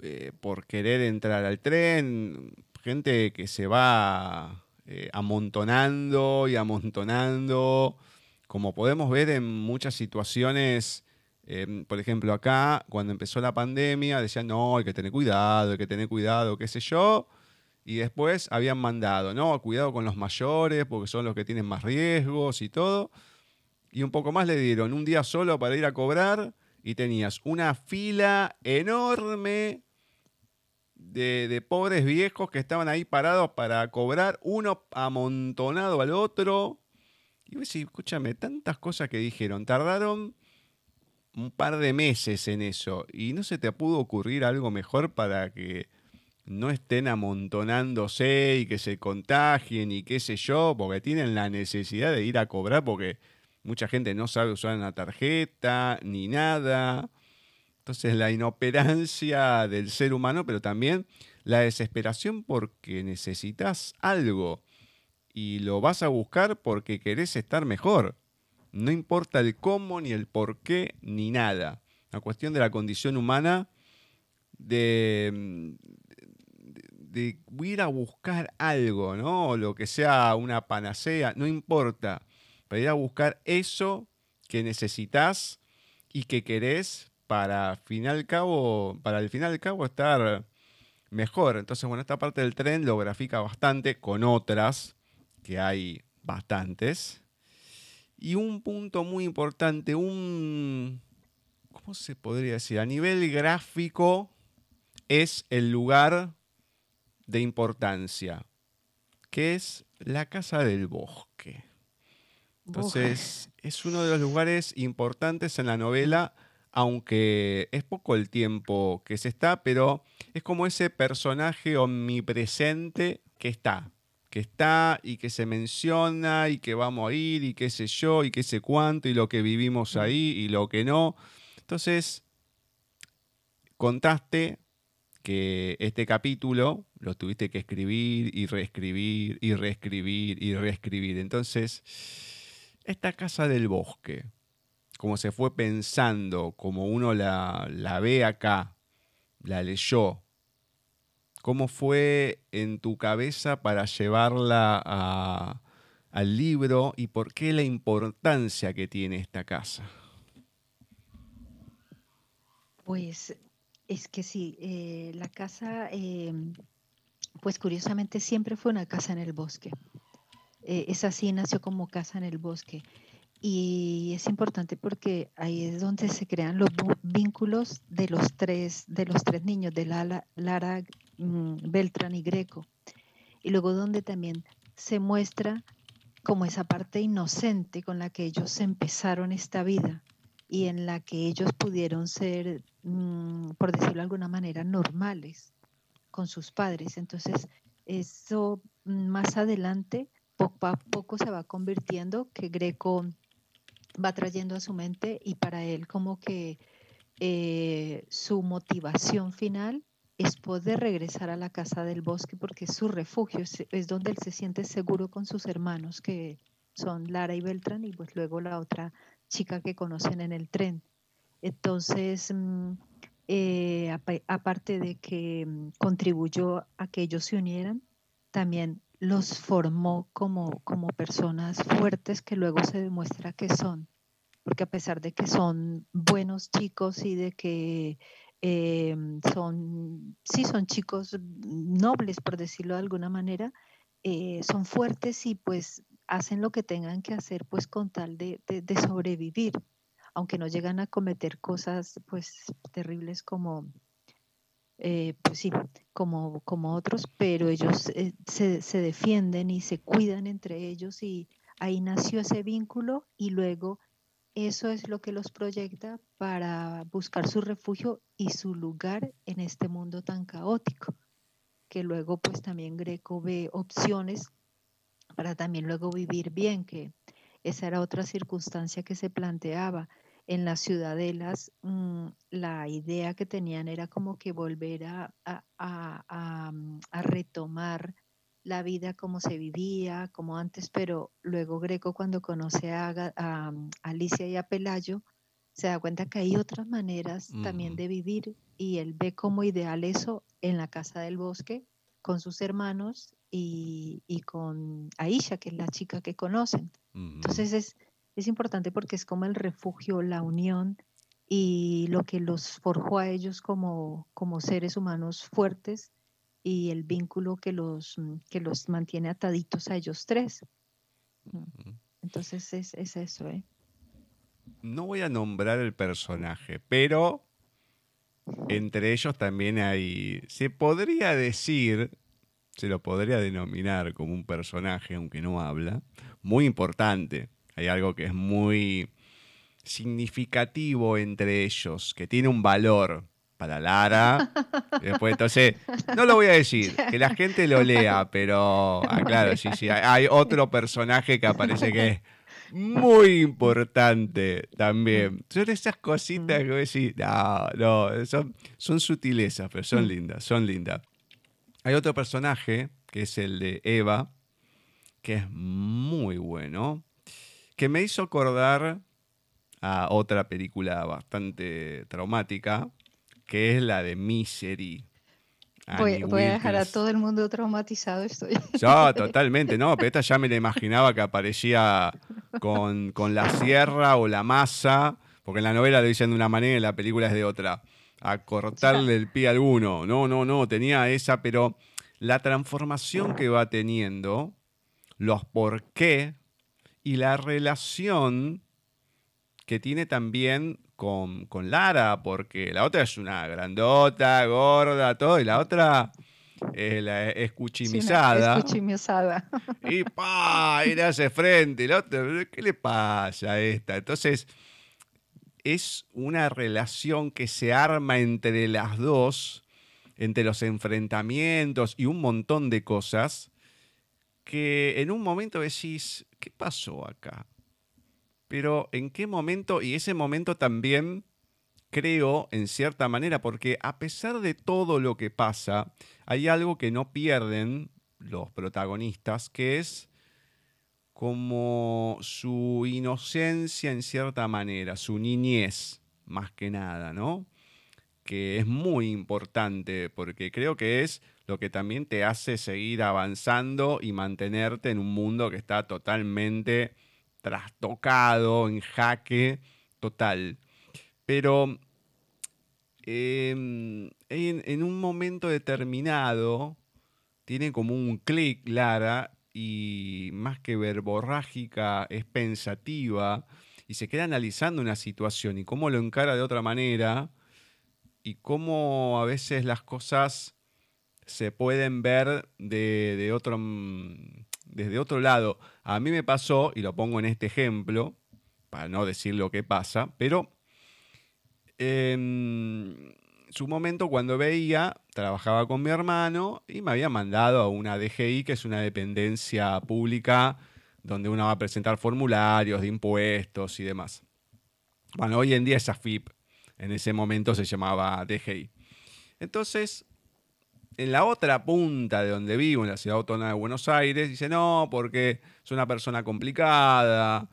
eh, por querer entrar al tren, gente que se va eh, amontonando y amontonando, como podemos ver en muchas situaciones Em, por ejemplo, acá, cuando empezó la pandemia, decían, no, hay que tener cuidado, hay que tener cuidado, qué sé yo. Y después habían mandado, no, cuidado con los mayores, porque son los que tienen más riesgos y todo. Y un poco más le dieron un día solo para ir a cobrar y tenías una fila enorme de, de, pobres viejos que estaban ahí parados para cobrar, uno amontonado al otro. Y vos decís, escúchame, tantas cosas que dijeron, tardaron un par de meses en eso y no se te pudo ocurrir algo mejor para que no estén amontonándose y que se contagien y qué sé yo, porque tienen la necesidad de ir a cobrar porque mucha gente no sabe usar una tarjeta ni nada. Entonces la inoperancia del ser humano, pero también la desesperación porque necesitas algo y lo vas a buscar porque querés estar mejor. No importa el cómo, ni el por qué, ni nada. La cuestión de la condición humana de, de, ir a buscar algo, ¿no? lo que sea una panacea, no importa. Para ir a buscar eso que necesitas y que querés para final cabo, para el final cabo estar mejor. Entonces, bueno, esta parte del tren lo grafica bastante con otras, que hay bastantes. Y un punto muy importante, un, ¿cómo se podría decir? A nivel gráfico es el lugar de importancia, que es la Casa del Bosque. Entonces, es uno de los lugares importantes en la novela, aunque es poco el tiempo que se está, pero es como ese personaje omnipresente que está que está y que se menciona y que vamos a ir y qué sé yo y qué sé cuánto y lo que vivimos ahí y lo que no. Entonces, contaste que este capítulo lo tuviste que escribir y reescribir y reescribir y reescribir. Entonces, esta casa del bosque, como se fue pensando, como uno la, la ve acá, la leyó, ¿cómo fue en tu cabeza para llevarla al libro y por qué la importancia que tiene esta casa? Pues es que sí, eh, la casa, em, pues curiosamente siempre fue una casa en el bosque. Eh, esa sí nació como casa en el bosque. Y es importante porque ahí es donde se crean los vínculos de los tres, de los tres niños, de Lara, Lara Beltrán y Greco. Y luego donde también se muestra como esa parte inocente con la que ellos empezaron esta vida y en la que ellos pudieron ser, mm, por decirlo de alguna manera, normales con sus padres. Entonces, eso mm, más adelante, poco a poco se va convirtiendo que Greco va trayendo a su mente y para él como que eh, su motivación final es poder regresar a la casa del bosque porque es su refugio, es, donde él se siente seguro con sus hermanos que son Lara y Beltrán y pues luego la otra chica que conocen en el tren. Entonces, mm, eh, aparte de que mm, contribuyó a que ellos se unieran, también los formó como, como personas fuertes que luego se demuestra que son. Porque a pesar de que son buenos chicos y de que eh, son, sí, son chicos nobles, por decirlo de alguna manera, eh, son fuertes y pues hacen lo que tengan que hacer pues con tal de, sobrevivir, aunque no llegan a cometer cosas pues terribles como, eh, pues sí, como, como otros, pero ellos eh, se, se, defienden y se cuidan entre ellos y ahí nació ese vínculo y luego eso es lo que los proyecta para buscar su refugio y su lugar en este mundo tan caótico, que luego pues también Greco ve opciones para también luego vivir bien, que esa era otra circunstancia que se planteaba. En las ciudadelas, mm, la idea que tenían era como que volver a, mm, a, retomar la vida como se vivía, como antes, pero luego Greco cuando conoce a, mm, Alicia y a Pelayo, se da cuenta que hay otras maneras también de vivir y él ve como ideal eso en la casa del bosque con sus hermanos y, con Aisha, que es la chica que conocen. Entonces es, es importante porque es como el refugio, la unión y lo que los forjó a ellos como, como seres humanos fuertes y el vínculo que los, que los mantiene ataditos a ellos tres. Entonces es, es eso. ¿eh? No voy a nombrar el personaje, pero entre ellos también hay, se podría decir, se lo podría denominar como un personaje, aunque no habla, muy importante. Hay algo que es muy significativo entre ellos, que tiene un valor para Lara. Después, entonces, no lo voy a decir, que la gente lo lea, pero, ah, claro, sí, sí, hay otro personaje que aparece que es muy importante también. Son esas cositas que voy a decir, no, no, son, son sutilezas, pero son lindas, son lindas. Hay otro personaje, que es el de Eva, que es muy bueno, que me hizo acordar a otra película bastante traumática, que es la de Misery. Voy, voy, a dejar a todo el mundo traumatizado, estoy. Ya, totalmente, no, pero esta ya me la imaginaba que aparecía con, con la sierra o la masa, porque en la novela lo dicen de una manera y en la película es de otra a cortarle el pie a alguno. No, no, no, tenía esa, pero la transformación que va teniendo, los por qué y la relación que tiene también con, con Lara, porque la otra es una grandota, gorda, todo, y la otra es la escuchimizada. escuchimizada. Y pa, y le hace frente, el otro, ¿qué le pasa a esta? Entonces, es una relación que se arma entre las dos, entre los enfrentamientos y un montón de cosas, que en un momento decís, ¿qué pasó acá? Pero en qué momento, y ese momento también creo en cierta manera, porque a pesar de todo lo que pasa, hay algo que no pierden los protagonistas, que es como su inocencia en cierta manera, su niñez, más que nada, ¿no? Que es muy importante porque creo que es lo que también te hace seguir avanzando y mantenerte en un mundo que está totalmente trastocado, en jaque total. Pero em, en, un momento determinado tiene como un clic, Lara, y más que verborrágica, es pensativa y se queda analizando una situación y cómo lo encara de otra manera y cómo a veces las cosas se pueden ver de, otro, mm, desde otro lado. A mí me pasó, y lo pongo en este ejemplo, para no decir lo que pasa, pero en su momento cuando veía, trabajaba con mi hermano y me había mandado a una DGI, que es una dependencia pública donde uno va a presentar formularios de impuestos y demás. Bueno, hoy en día es AFIP, en ese momento se llamaba DGI. Entonces, en la otra punta de donde vivo, en la ciudad autónoma de Buenos Aires, dice, no, porque es una persona complicada,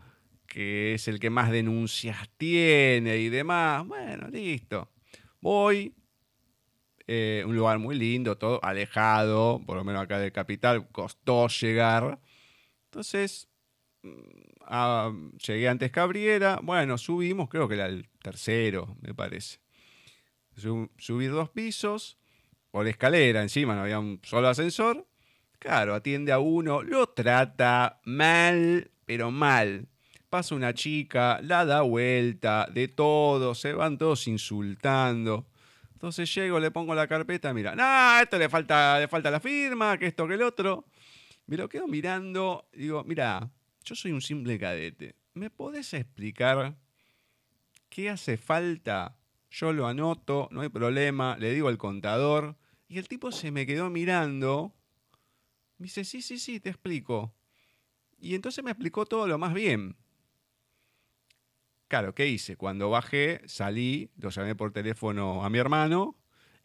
que es el que más denuncias tiene y demás. Bueno, listo. Voy, eh, un lugar muy lindo, todo alejado, por lo menos acá del capital, costó llegar. Entonces, mm, ah, llegué antes Cabriera, bueno, subimos, creo que era el tercero, me parece. subí dos pisos, por escalera encima, no había un solo ascensor. Claro, atiende a uno, lo trata mal, pero mal. Pasa una chica, la da vuelta, de todo, se van todos insultando. Entonces llego, le pongo la carpeta, mira, no, esto le falta, le falta la firma, que esto, que el otro. Me lo quedo mirando, digo, mira, yo soy un simple cadete. ¿Me podés explicar qué hace falta? Yo lo anoto, no hay problema, le digo al contador. Y el tipo se me quedó mirando. Me dice, sí, sí, sí, te explico. Y entonces me explicó todo lo más bien. Claro, ¿qué hice? Cuando bajé, salí, lo llamé por teléfono a mi hermano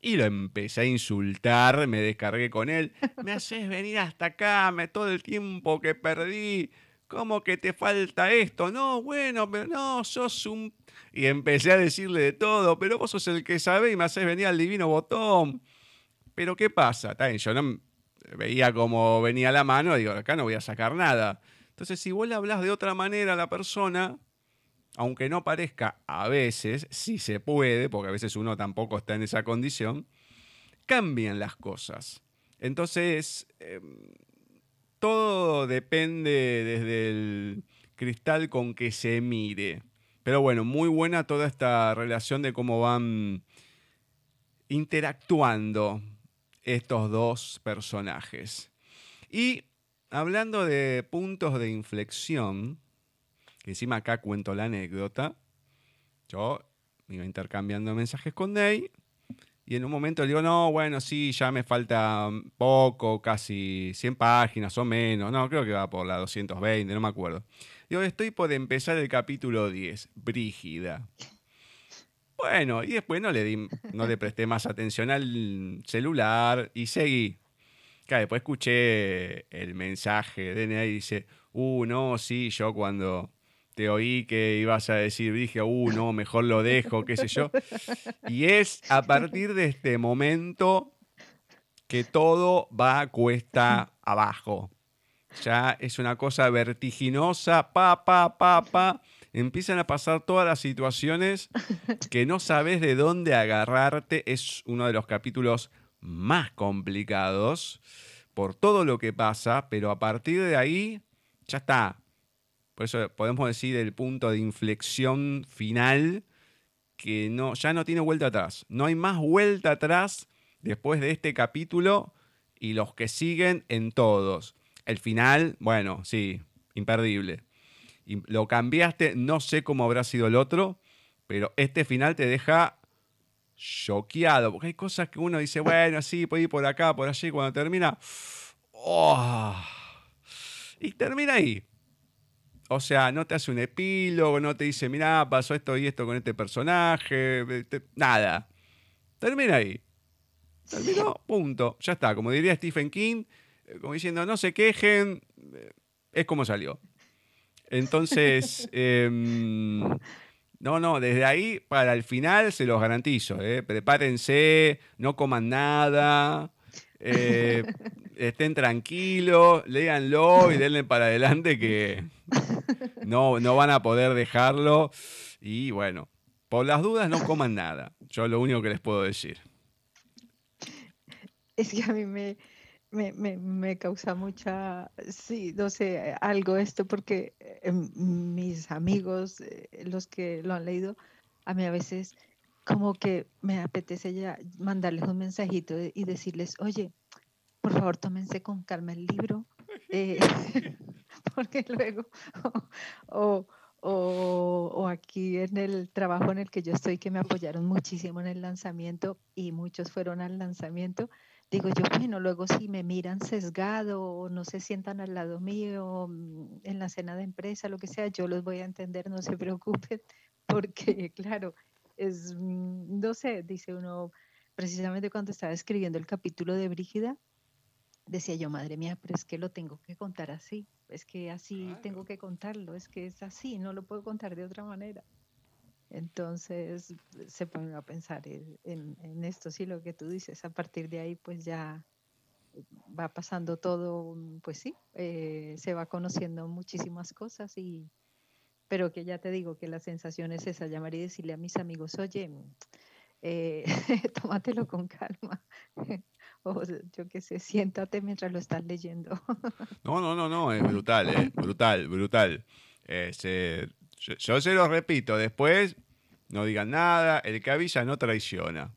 y lo empecé a insultar, me descargué con él. Me haces venir hasta acá, me todo el tiempo que perdí. ¿Cómo que te falta esto? No, bueno, pero no, sos un... Y empecé a decirle de todo, pero vos sos el que sabe y me haces venir al divino botón. Pero ¿qué pasa? Está yo no veía cómo venía la mano, digo, acá no voy a sacar nada. Entonces, si vos le hablas de otra manera a la persona, aunque no parezca a veces, si se puede, porque a veces uno tampoco está en esa condición, cambian las cosas. Entonces, em, todo depende desde el cristal con que se mire. Pero bueno, muy buena toda esta relación de cómo van interactuando estos dos personajes. Y hablando de puntos de inflexión, que encima acá cuento la anécdota, yo iba intercambiando mensajes con Ney y en un momento le digo, no, bueno, sí, ya me falta poco, casi 100 páginas o menos, no, creo que va por la 220, no me acuerdo. Digo, estoy por empezar el capítulo 10, Brígida. Bueno, y después no le, di, no le presté más atención al celular y seguí. Claro, después escuché el mensaje de Ney y dice, uh, no, sí, yo cuando te oí que ibas a decir, dije, uh, no, mejor lo dejo, qué sé yo. Y es a partir de este momento que todo va a cuesta abajo. Ya es una cosa vertiginosa, pa, pa, pa, pa. Empiezan a pasar todas las situaciones que no sabes de dónde agarrarte. Es uno de los capítulos más complicados por todo lo que pasa, pero a partir de ahí ya está por eso podemos decir el punto de inflexión final que no, ya no tiene vuelta atrás. No hay más vuelta atrás después de este capítulo y los que siguen en todos. El final, bueno, sí, imperdible. Lo cambiaste, no sé cómo habrá sido el otro, pero este final te deja choqueado, porque hay cosas que uno dice, bueno, sí, puede ir por acá, por allí, cuando termina, oh, Y termina ahí. O sea, no te hace un epílogo, no te dice, mirá, pasó esto y esto con este personaje, este, nada. Termina ahí. Terminó, punto. Ya está. Como diría Stephen King, eh, como diciendo, no se quejen, eh, es como salió. Entonces, em, no, no, desde ahí para el final se los garantizo. ¿eh? Prepárense, no coman nada, estén tranquilos, léanlo y denle para adelante que no, no van a poder dejarlo. Y bueno, por las dudas no coman nada. Yo lo único que les puedo decir. Es que a mí me, me, causa mucha, sí, no sé, algo esto, porque eh, mis amigos, eh, los que lo han leído, a mí a veces como que me apetece ya mandarles un mensajito y decirles, oye, por favor, tómense con calma el libro, eh, porque luego, o, o, aquí en el trabajo en el que yo estoy, que me apoyaron muchísimo en el lanzamiento y muchos fueron al lanzamiento, digo yo, bueno, luego si me miran sesgado o no se sientan al lado mío mm, en la cena de empresa, lo que sea, yo los voy a entender, no se preocupen, porque claro, es, mm, no sé, dice uno, precisamente cuando estaba escribiendo el capítulo de Brígida, decía yo, madre mía, pero es que lo tengo que contar así, es que así tengo que contarlo, es que es así, no lo puedo contar de otra manera. Entonces se pone a pensar en, esto, sí, lo que tú dices, a partir de ahí pues ya va pasando todo, pues sí, eh, se va conociendo muchísimas cosas y, pero que ya te digo que la sensación es esa, llamar y decirle a mis amigos, oye, eh, tómatelo con calma. o yo qué sé, siéntate mientras lo estás leyendo. no, no, no, no, es brutal, eh, brutal, brutal. Eh, yo, se lo repito, después no digan nada, el que no traiciona.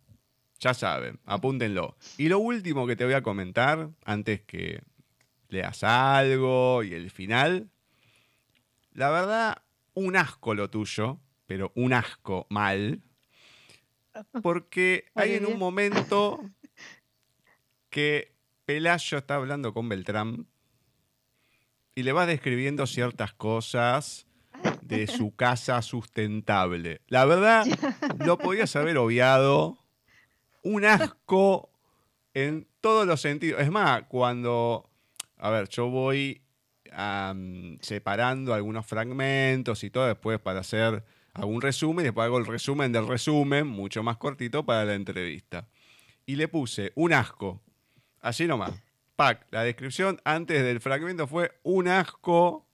Ya saben, apúntenlo. Y lo último que te voy a comentar, antes que leas algo y el final, la verdad, un asco lo tuyo, pero un asco mal. Porque hay en un momento que Pelayo está hablando con Beltrán y le va describiendo ciertas cosas de su casa sustentable. La verdad, lo podías haber obviado. Un asco en todos los sentidos. Es más, cuando, a ver, yo voy separando algunos fragmentos y todo después para hacer algún resumen después hago el resumen del resumen, mucho más cortito para la entrevista. Y le puse un asco, así nomás. Pac, la descripción antes del fragmento fue un asco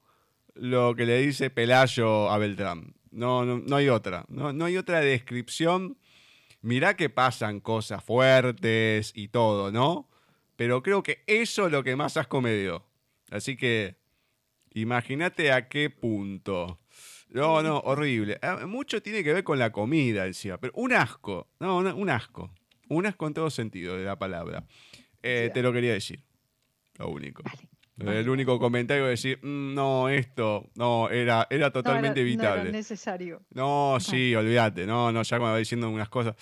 lo que le dice Pelayo a Beltrán. No, no, hay otra. No, no hay otra descripción. Mirá que pasan cosas fuertes y todo, ¿no? Pero creo que eso es lo que más asco me dio. Así que imagínate a qué punto. No, no, horrible. Ah, mucho tiene que ver con la comida, decía, pero un asco. No, un asco. Un asco en todo sentido de la palabra. Eh, te lo quería decir. Lo único. El único comentario es decir, mm, no, esto, no, era, era totalmente evitable. No era necesario. No, sí, olvídate. No, no, ya cuando va diciendo unas cosas.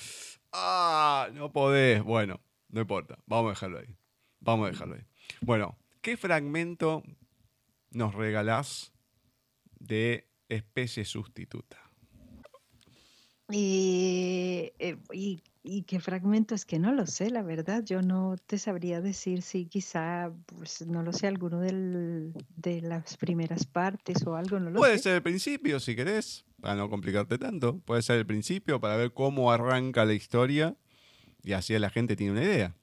Ah, no podés. Bueno, no importa. Vamos a dejarlo ahí. Vamos a dejarlo ahí. Bueno, ¿qué fragmento nos regalás de especie sustituta. Y, eh, y, qué fragmento es que no lo sé, la verdad. Yo no te sabría decir si quizá, pues no lo sé, alguno de las primeras partes o algo, no lo Puede ser el principio, si querés, para no complicarte tanto. Puede ser el principio para ver cómo arranca la historia y así la gente tiene una idea.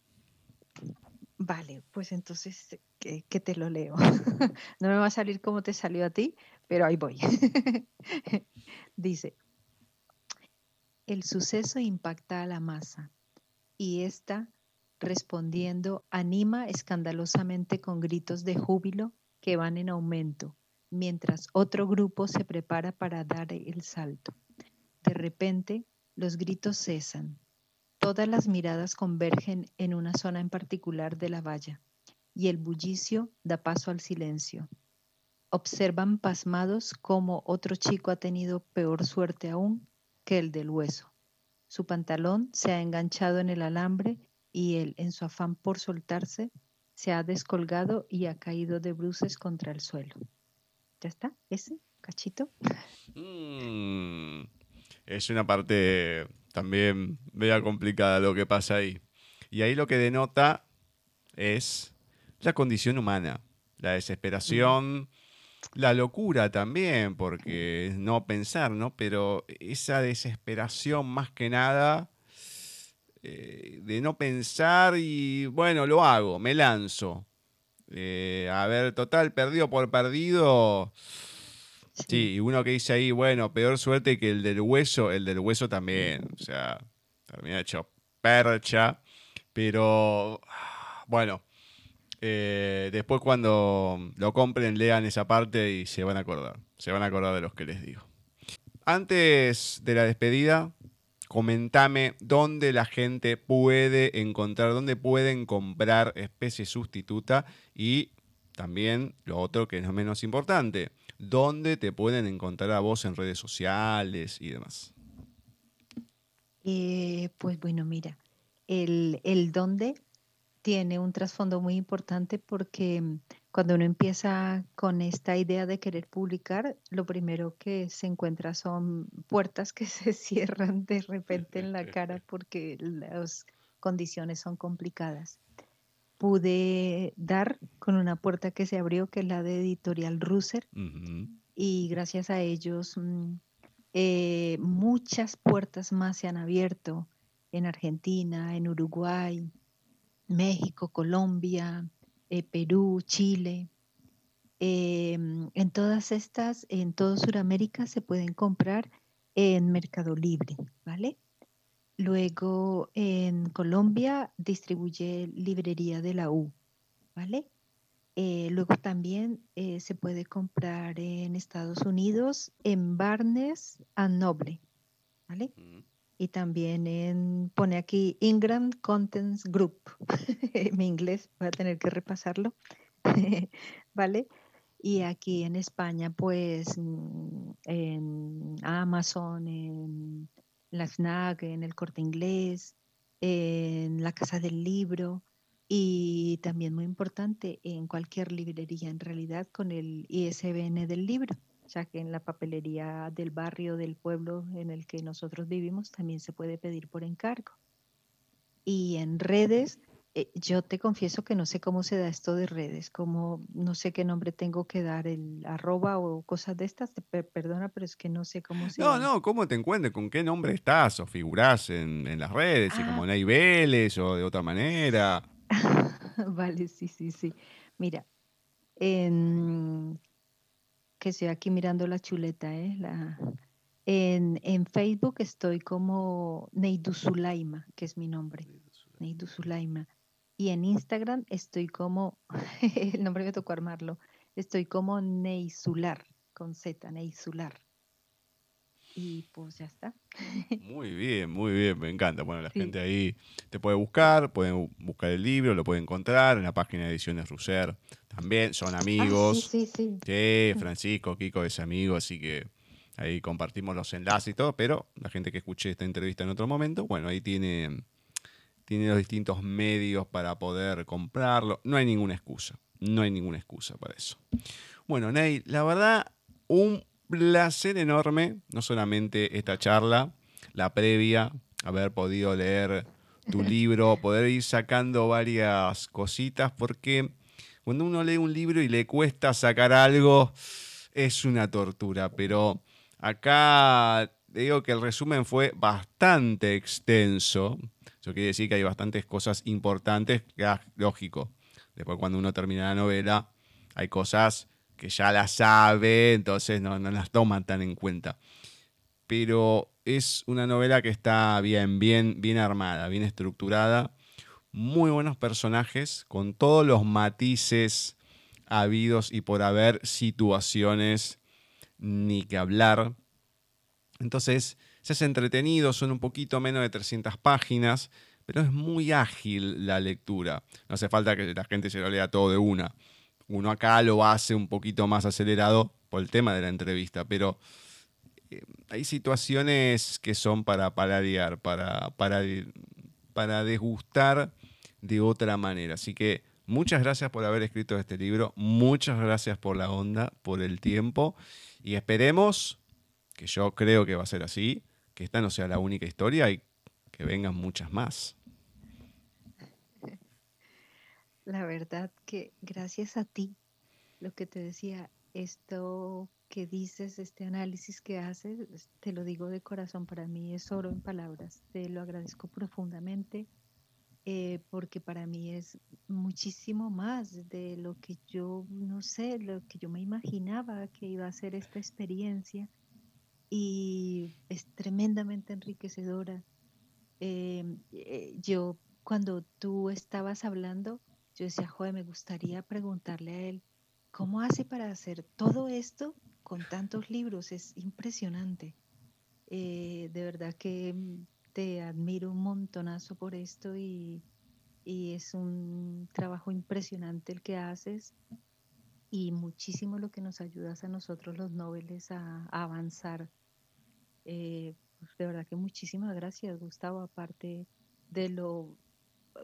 Vale, pues entonces que, te lo leo. no me va a salir como te salió a ti, pero ahí voy. Dice, el suceso impacta a la masa y ésta, respondiendo, anima escandalosamente con gritos de júbilo que van en aumento, mientras otro grupo se prepara para dar el salto. De repente, los gritos cesan. Todas las miradas convergen en una zona en particular de la valla y el bullicio da paso al silencio. Observan pasmados cómo otro chico ha tenido peor suerte aún que el del hueso. Su pantalón se ha enganchado en el alambre y él, en su afán por soltarse, se ha descolgado y ha caído de bruces contra el suelo. ¿Ya está? ¿Ese cachito? Mm, es una parte también vea complicada lo que pasa ahí. Y ahí lo que denota es la condición humana, la desesperación, la locura también, porque no pensar, ¿no? Pero esa desesperación más que nada eh, de no pensar y bueno, lo hago, me lanzo. Eh, a ver, total, perdido por perdido. Sí. y uno que dice ahí, bueno, peor suerte que el del hueso, el del hueso también. O sea, termina hecho percha. Pero, bueno, eh, después cuando lo compren, lean esa parte y se van a acordar. Se van a acordar de los que les digo. Antes de la despedida, comentame dónde la gente puede encontrar, dónde pueden comprar especie sustituta y también lo otro que no es menos importante, dónde te pueden encontrar a vos en redes sociales y demás. Eh, pues bueno, mira, el, el dónde tiene un trasfondo muy importante porque mm, cuando uno empieza con esta idea de querer publicar, lo primero que se encuentra son puertas que se cierran de repente en la cara porque las condiciones son complicadas. Pude dar con una puerta que se abrió, que es la de Editorial Russer, y gracias a ellos mm, eh, muchas puertas más se han abierto en Argentina, en Uruguay, México, Colombia, eh, Perú, Chile. Em, en todas estas, en todo Sudamérica se pueden comprar en Mercado Libre, ¿vale? Luego en Colombia distribuye Librería de la U, ¿vale? Eh, luego también eh, se puede comprar en Estados Unidos en Barnes and Noble, ¿vale? Mm y también en, pone aquí Ingram Contents Group. Mi inglés, voy a tener que repasarlo. ¿Vale? Y aquí en España, pues mm, en Amazon, en la FNAC, en el Corte Inglés, en la Casa del Libro y también muy importante en cualquier librería en realidad con el ISBN del libro ya que en la papelería del barrio, del pueblo en el que nosotros vivimos, también se puede pedir por encargo. Y en redes, eh, yo te confieso que no sé cómo se da esto de redes, como no sé qué nombre tengo que dar, el arroba o cosas de estas, perdona, pero es que no sé cómo se No, no, ¿cómo te encuentras? ¿Con qué nombre estás o figurás en, las redes? ¿Y como ah. Ney Vélez o de otra manera? vale, sí, sí, sí. Mira, en, que estoy aquí mirando la chuleta, ¿eh? La, en, en, Facebook estoy como Neidu Sulaima, que es mi nombre. Neidu Sulaima. Y en Instagram estoy como, el nombre me tocó armarlo, estoy como Neisular, con Z, Neisular. Y pues ya está. Muy bien, muy bien, me encanta. Bueno, la gente ahí te puede buscar, pueden buscar el libro, lo puede encontrar en la página de Ediciones Russer. También son ah, amigos. sí, sí, sí. Francisco, Kiko es amigo, así que ahí compartimos los enlaces y todo, pero la gente que escuche esta entrevista en otro momento, bueno, ahí tiene, tiene los distintos medios para poder comprarlo. No hay ninguna excusa, no hay ninguna excusa para eso. Bueno, Ney, la verdad, un placer enorme, no solamente esta charla, la previa, haber podido leer tu libro, poder ir sacando varias cositas, porque cuando uno lee un libro y le cuesta sacar algo, es una tortura, pero acá digo que el resumen fue bastante extenso. Eso quiere decir que hay bastantes cosas importantes, que es lógico. Después cuando uno termina la novela, hay cosas que ya la sabe, entonces no, las toman tan en cuenta. Pero es una novela que está bien, bien, bien armada, bien estructurada, muy buenos personajes, con todos los matices habidos y por haber situaciones ni que hablar. Entonces, se hace entretenido, son un poquito menos de 300 páginas, pero es muy ágil la lectura. No hace falta que la gente se lo lea todo de una. Uno acá lo hace un poquito más acelerado por el tema de la entrevista, pero eh, hay situaciones que son para paladear, para, para, para desgustar de otra manera. Así que Muchas gracias por haber escrito este libro, muchas gracias por la onda, por el tiempo y esperemos, que yo creo que va a ser así, que esta no sea la única historia y que vengan muchas más. La verdad que gracias a ti, lo que te decía, esto que dices, este análisis que haces, te lo digo de corazón, para mí es oro en palabras, te lo agradezco profundamente eh, porque para mí es muchísimo más de lo que yo, no sé, lo que yo me imaginaba que iba a ser esta experiencia y es tremendamente enriquecedora. Em, eh, yo, cuando tú estabas hablando, yo decía, joder, me gustaría preguntarle a él, ¿cómo hace para hacer todo esto con tantos libros? Es impresionante. Eh, de verdad que te admiro un montonazo por esto y, es un trabajo impresionante el que haces y muchísimo lo que nos ayudas a nosotros los noveles a, avanzar. Eh, pues, de verdad que muchísimas gracias, Gustavo, aparte de lo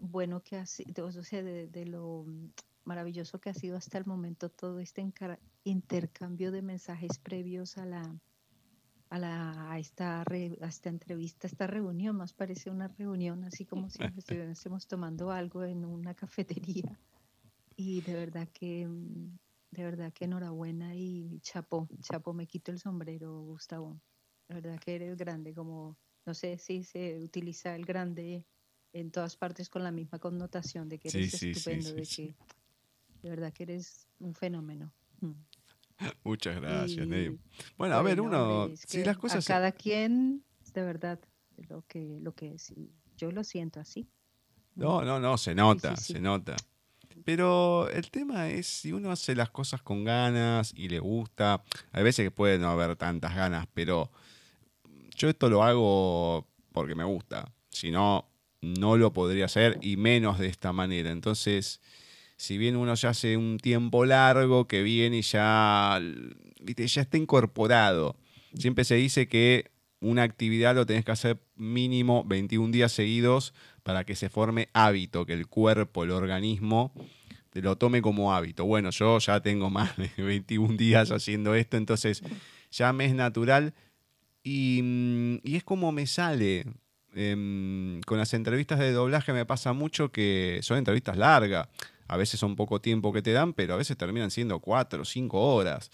bueno que ha sido, o sea, de, lo maravilloso que ha sido hasta el momento todo este intercambio de mensajes previos a la, a, la, esta, esta entrevista, esta reunión, más parece una reunión, así como si estuviésemos tomando algo en una cafetería. Y de verdad que, de verdad que enhorabuena y chapo, chapo, me quito el sombrero, Gustavo. De verdad que eres grande, como, no sé si se utiliza el grande en todas partes con la misma connotación de que eres estupendo, de que de verdad que eres un fenómeno. Mm. Muchas gracias, Bueno, a ver, uno, si las cosas... A cada quien, de verdad, lo que, lo que es, yo lo siento así. No, no, no, se nota, se nota. Pero el tema es si uno hace las cosas con ganas y le gusta, hay veces que puede no haber tantas ganas, pero yo esto lo hago porque me gusta. Si no, no lo podría hacer y menos de esta manera. Entonces, si bien uno ya hace un tiempo largo que viene y ya, ya está incorporado, siempre se dice que una actividad lo tenés que hacer mínimo 21 días seguidos para que se forme hábito, que el cuerpo, el organismo te lo tome como hábito. Bueno, yo ya tengo más de 21 días haciendo esto, entonces ya me es natural y, mm, y es como me sale. Em, con las entrevistas de doblaje me pasa mucho que son entrevistas largas a veces son poco tiempo que te dan, pero a veces terminan siendo cuatro o cinco horas.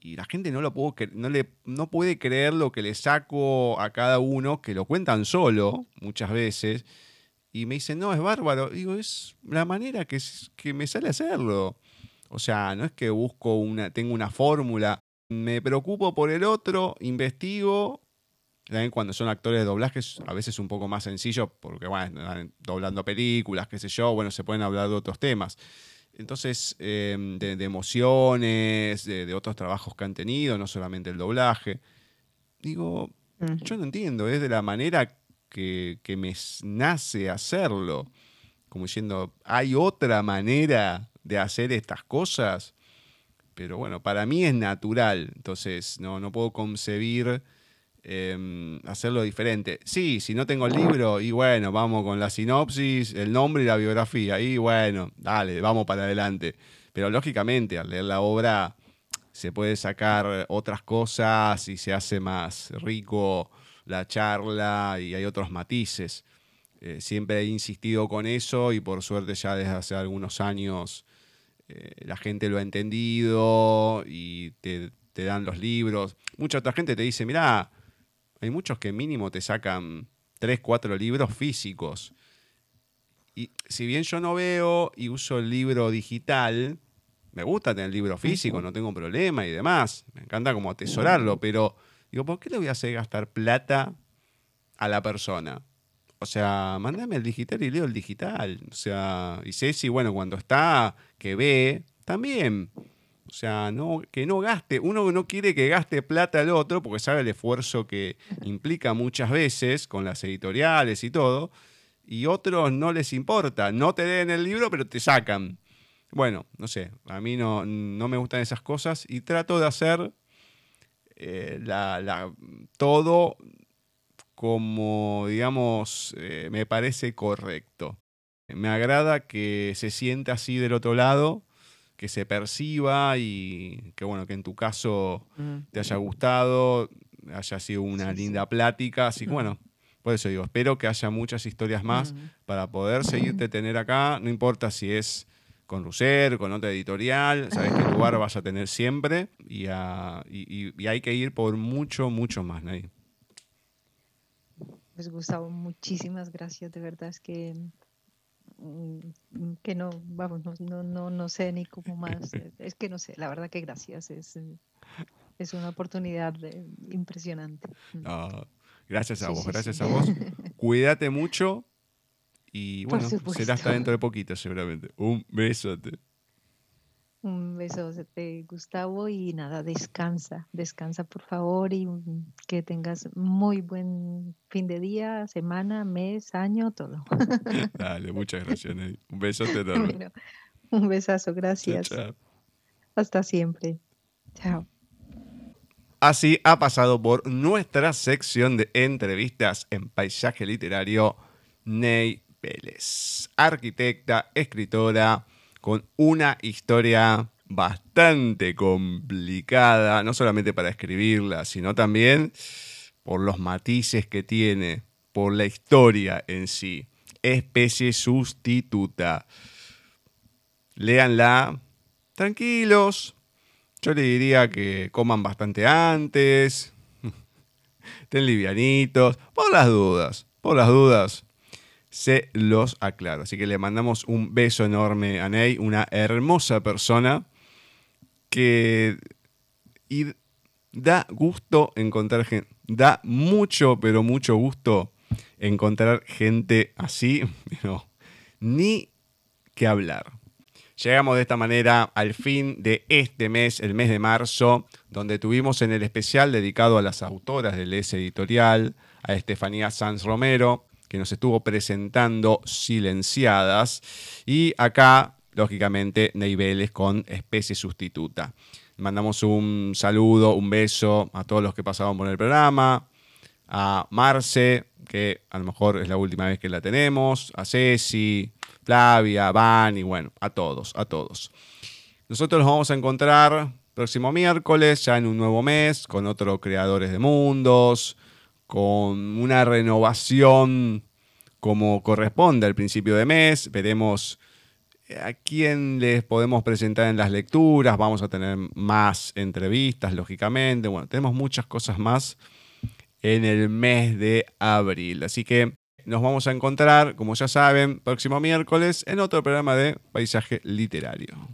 Y la gente no, lo puedo, no, le, no puede creer lo que le saco a cada uno, que lo cuentan solo muchas veces. Y me dicen, no, es bárbaro. Digo, es la manera que, que me sale hacerlo. O sea, no es que busco una, tengo una fórmula. Me preocupo por el otro, investigo también cuando son actores de doblajes, a veces un poco más sencillo, porque bueno, doblando películas, qué sé yo, bueno, se pueden hablar de otros temas. Entonces, em, de, emociones, de, otros trabajos que han tenido, no solamente el doblaje. Digo, yo no entiendo, es de la manera que, que, me nace hacerlo. Como diciendo, hay otra manera de hacer estas cosas. Pero bueno, para mí es natural. Entonces, no, no puedo concebir Em, hacerlo diferente. Sí, si no tengo el libro, y bueno, vamos con la sinopsis, el nombre y la biografía, y bueno, dale, vamos para adelante. Pero lógicamente, al leer la obra, se puede sacar otras cosas y se hace más rico la charla y hay otros matices. Eh, siempre he insistido con eso y por suerte ya desde hace algunos años eh, la gente lo ha entendido y te, te, dan los libros. Mucha otra gente te dice, mirá, hay muchos que mínimo te sacan 3, 4 libros físicos. Y si bien yo no veo y uso el libro digital, me gusta tener el libro físico, no tengo problema y demás. Me encanta como atesorarlo, pero digo, ¿por qué le voy a hacer gastar plata a la persona? O sea, mándame el digital y leo el digital. O sea, y Ceci, bueno, cuando está, que ve, también o sea, no, que no gaste, uno no quiere que gaste plata al otro porque sabe el esfuerzo que implica muchas veces con las editoriales y todo, y otros no les importa, no te den el libro pero te sacan. Bueno, no sé, a mí no, no me gustan esas cosas y trato de hacer eh, la, todo como, digamos, eh, me parece correcto. Me agrada que se siente así del otro lado, que se perciba y que bueno, que en tu caso te haya gustado, haya sido una linda plática. Así que bueno, por eso digo, espero que haya muchas historias más para poder seguirte tener acá, no importa si es con Ruser, con otra editorial, sabes qué lugar vas a tener siempre y, hay que ir por mucho, mucho más, Nadie. Pues Gustavo, muchísimas gracias, de verdad es que mm, que no, vamos, no, no, no sé ni cómo más, es que no sé, la verdad que gracias, es, es una oportunidad impresionante. Ah, gracias a vos, gracias a vos. Cuídate mucho y bueno, será hasta dentro de poquito seguramente. Un besote. Un beso, Gustavo, y nada, descansa, descansa por favor y que tengas muy buen fin de día, semana, mes, año, todo. Dale, muchas gracias, Un besote enorme. un besazo, gracias. Hasta siempre. Chao. Así ha pasado por nuestra sección de entrevistas en paisaje literario Ney Vélez, arquitecta, escritora, con una historia bastante complicada, no solamente para escribirla, sino también por los matices que tiene, por la historia en sí. Especie sustituta. Léanla tranquilos. Yo le diría que coman bastante antes. Estén livianitos. Por las dudas. Por las dudas se los aclaro. Así que le mandamos un beso enorme a Ney, una hermosa persona que y da gusto encontrar gente, da mucho, pero mucho gusto encontrar gente así, ni que hablar. Llegamos de esta manera al fin de este mes, el mes de marzo, donde tuvimos en el especial dedicado a las autoras del S editorial, a Estefanía Sanz Romero, que nos estuvo presentando Silenciadas. Y acá, lógicamente, Ney con Especie Sustituta. Mandamos un saludo, un beso a todos los que pasaban por el programa, a Marce, que a lo mejor es la última vez que la tenemos, a Ceci, Flavia, Van y bueno, a todos, a todos. Nosotros nos vamos a encontrar próximo miércoles, ya en un nuevo mes, con otros creadores de mundos, con una renovación como corresponde al principio de mes. Veremos eh, a quién les podemos presentar en las lecturas. Vamos a tener más entrevistas, lógicamente. Bueno, tenemos muchas cosas más en el mes de abril. Así que nos vamos a encontrar, como ya saben, próximo miércoles en otro programa de Paisaje Literario.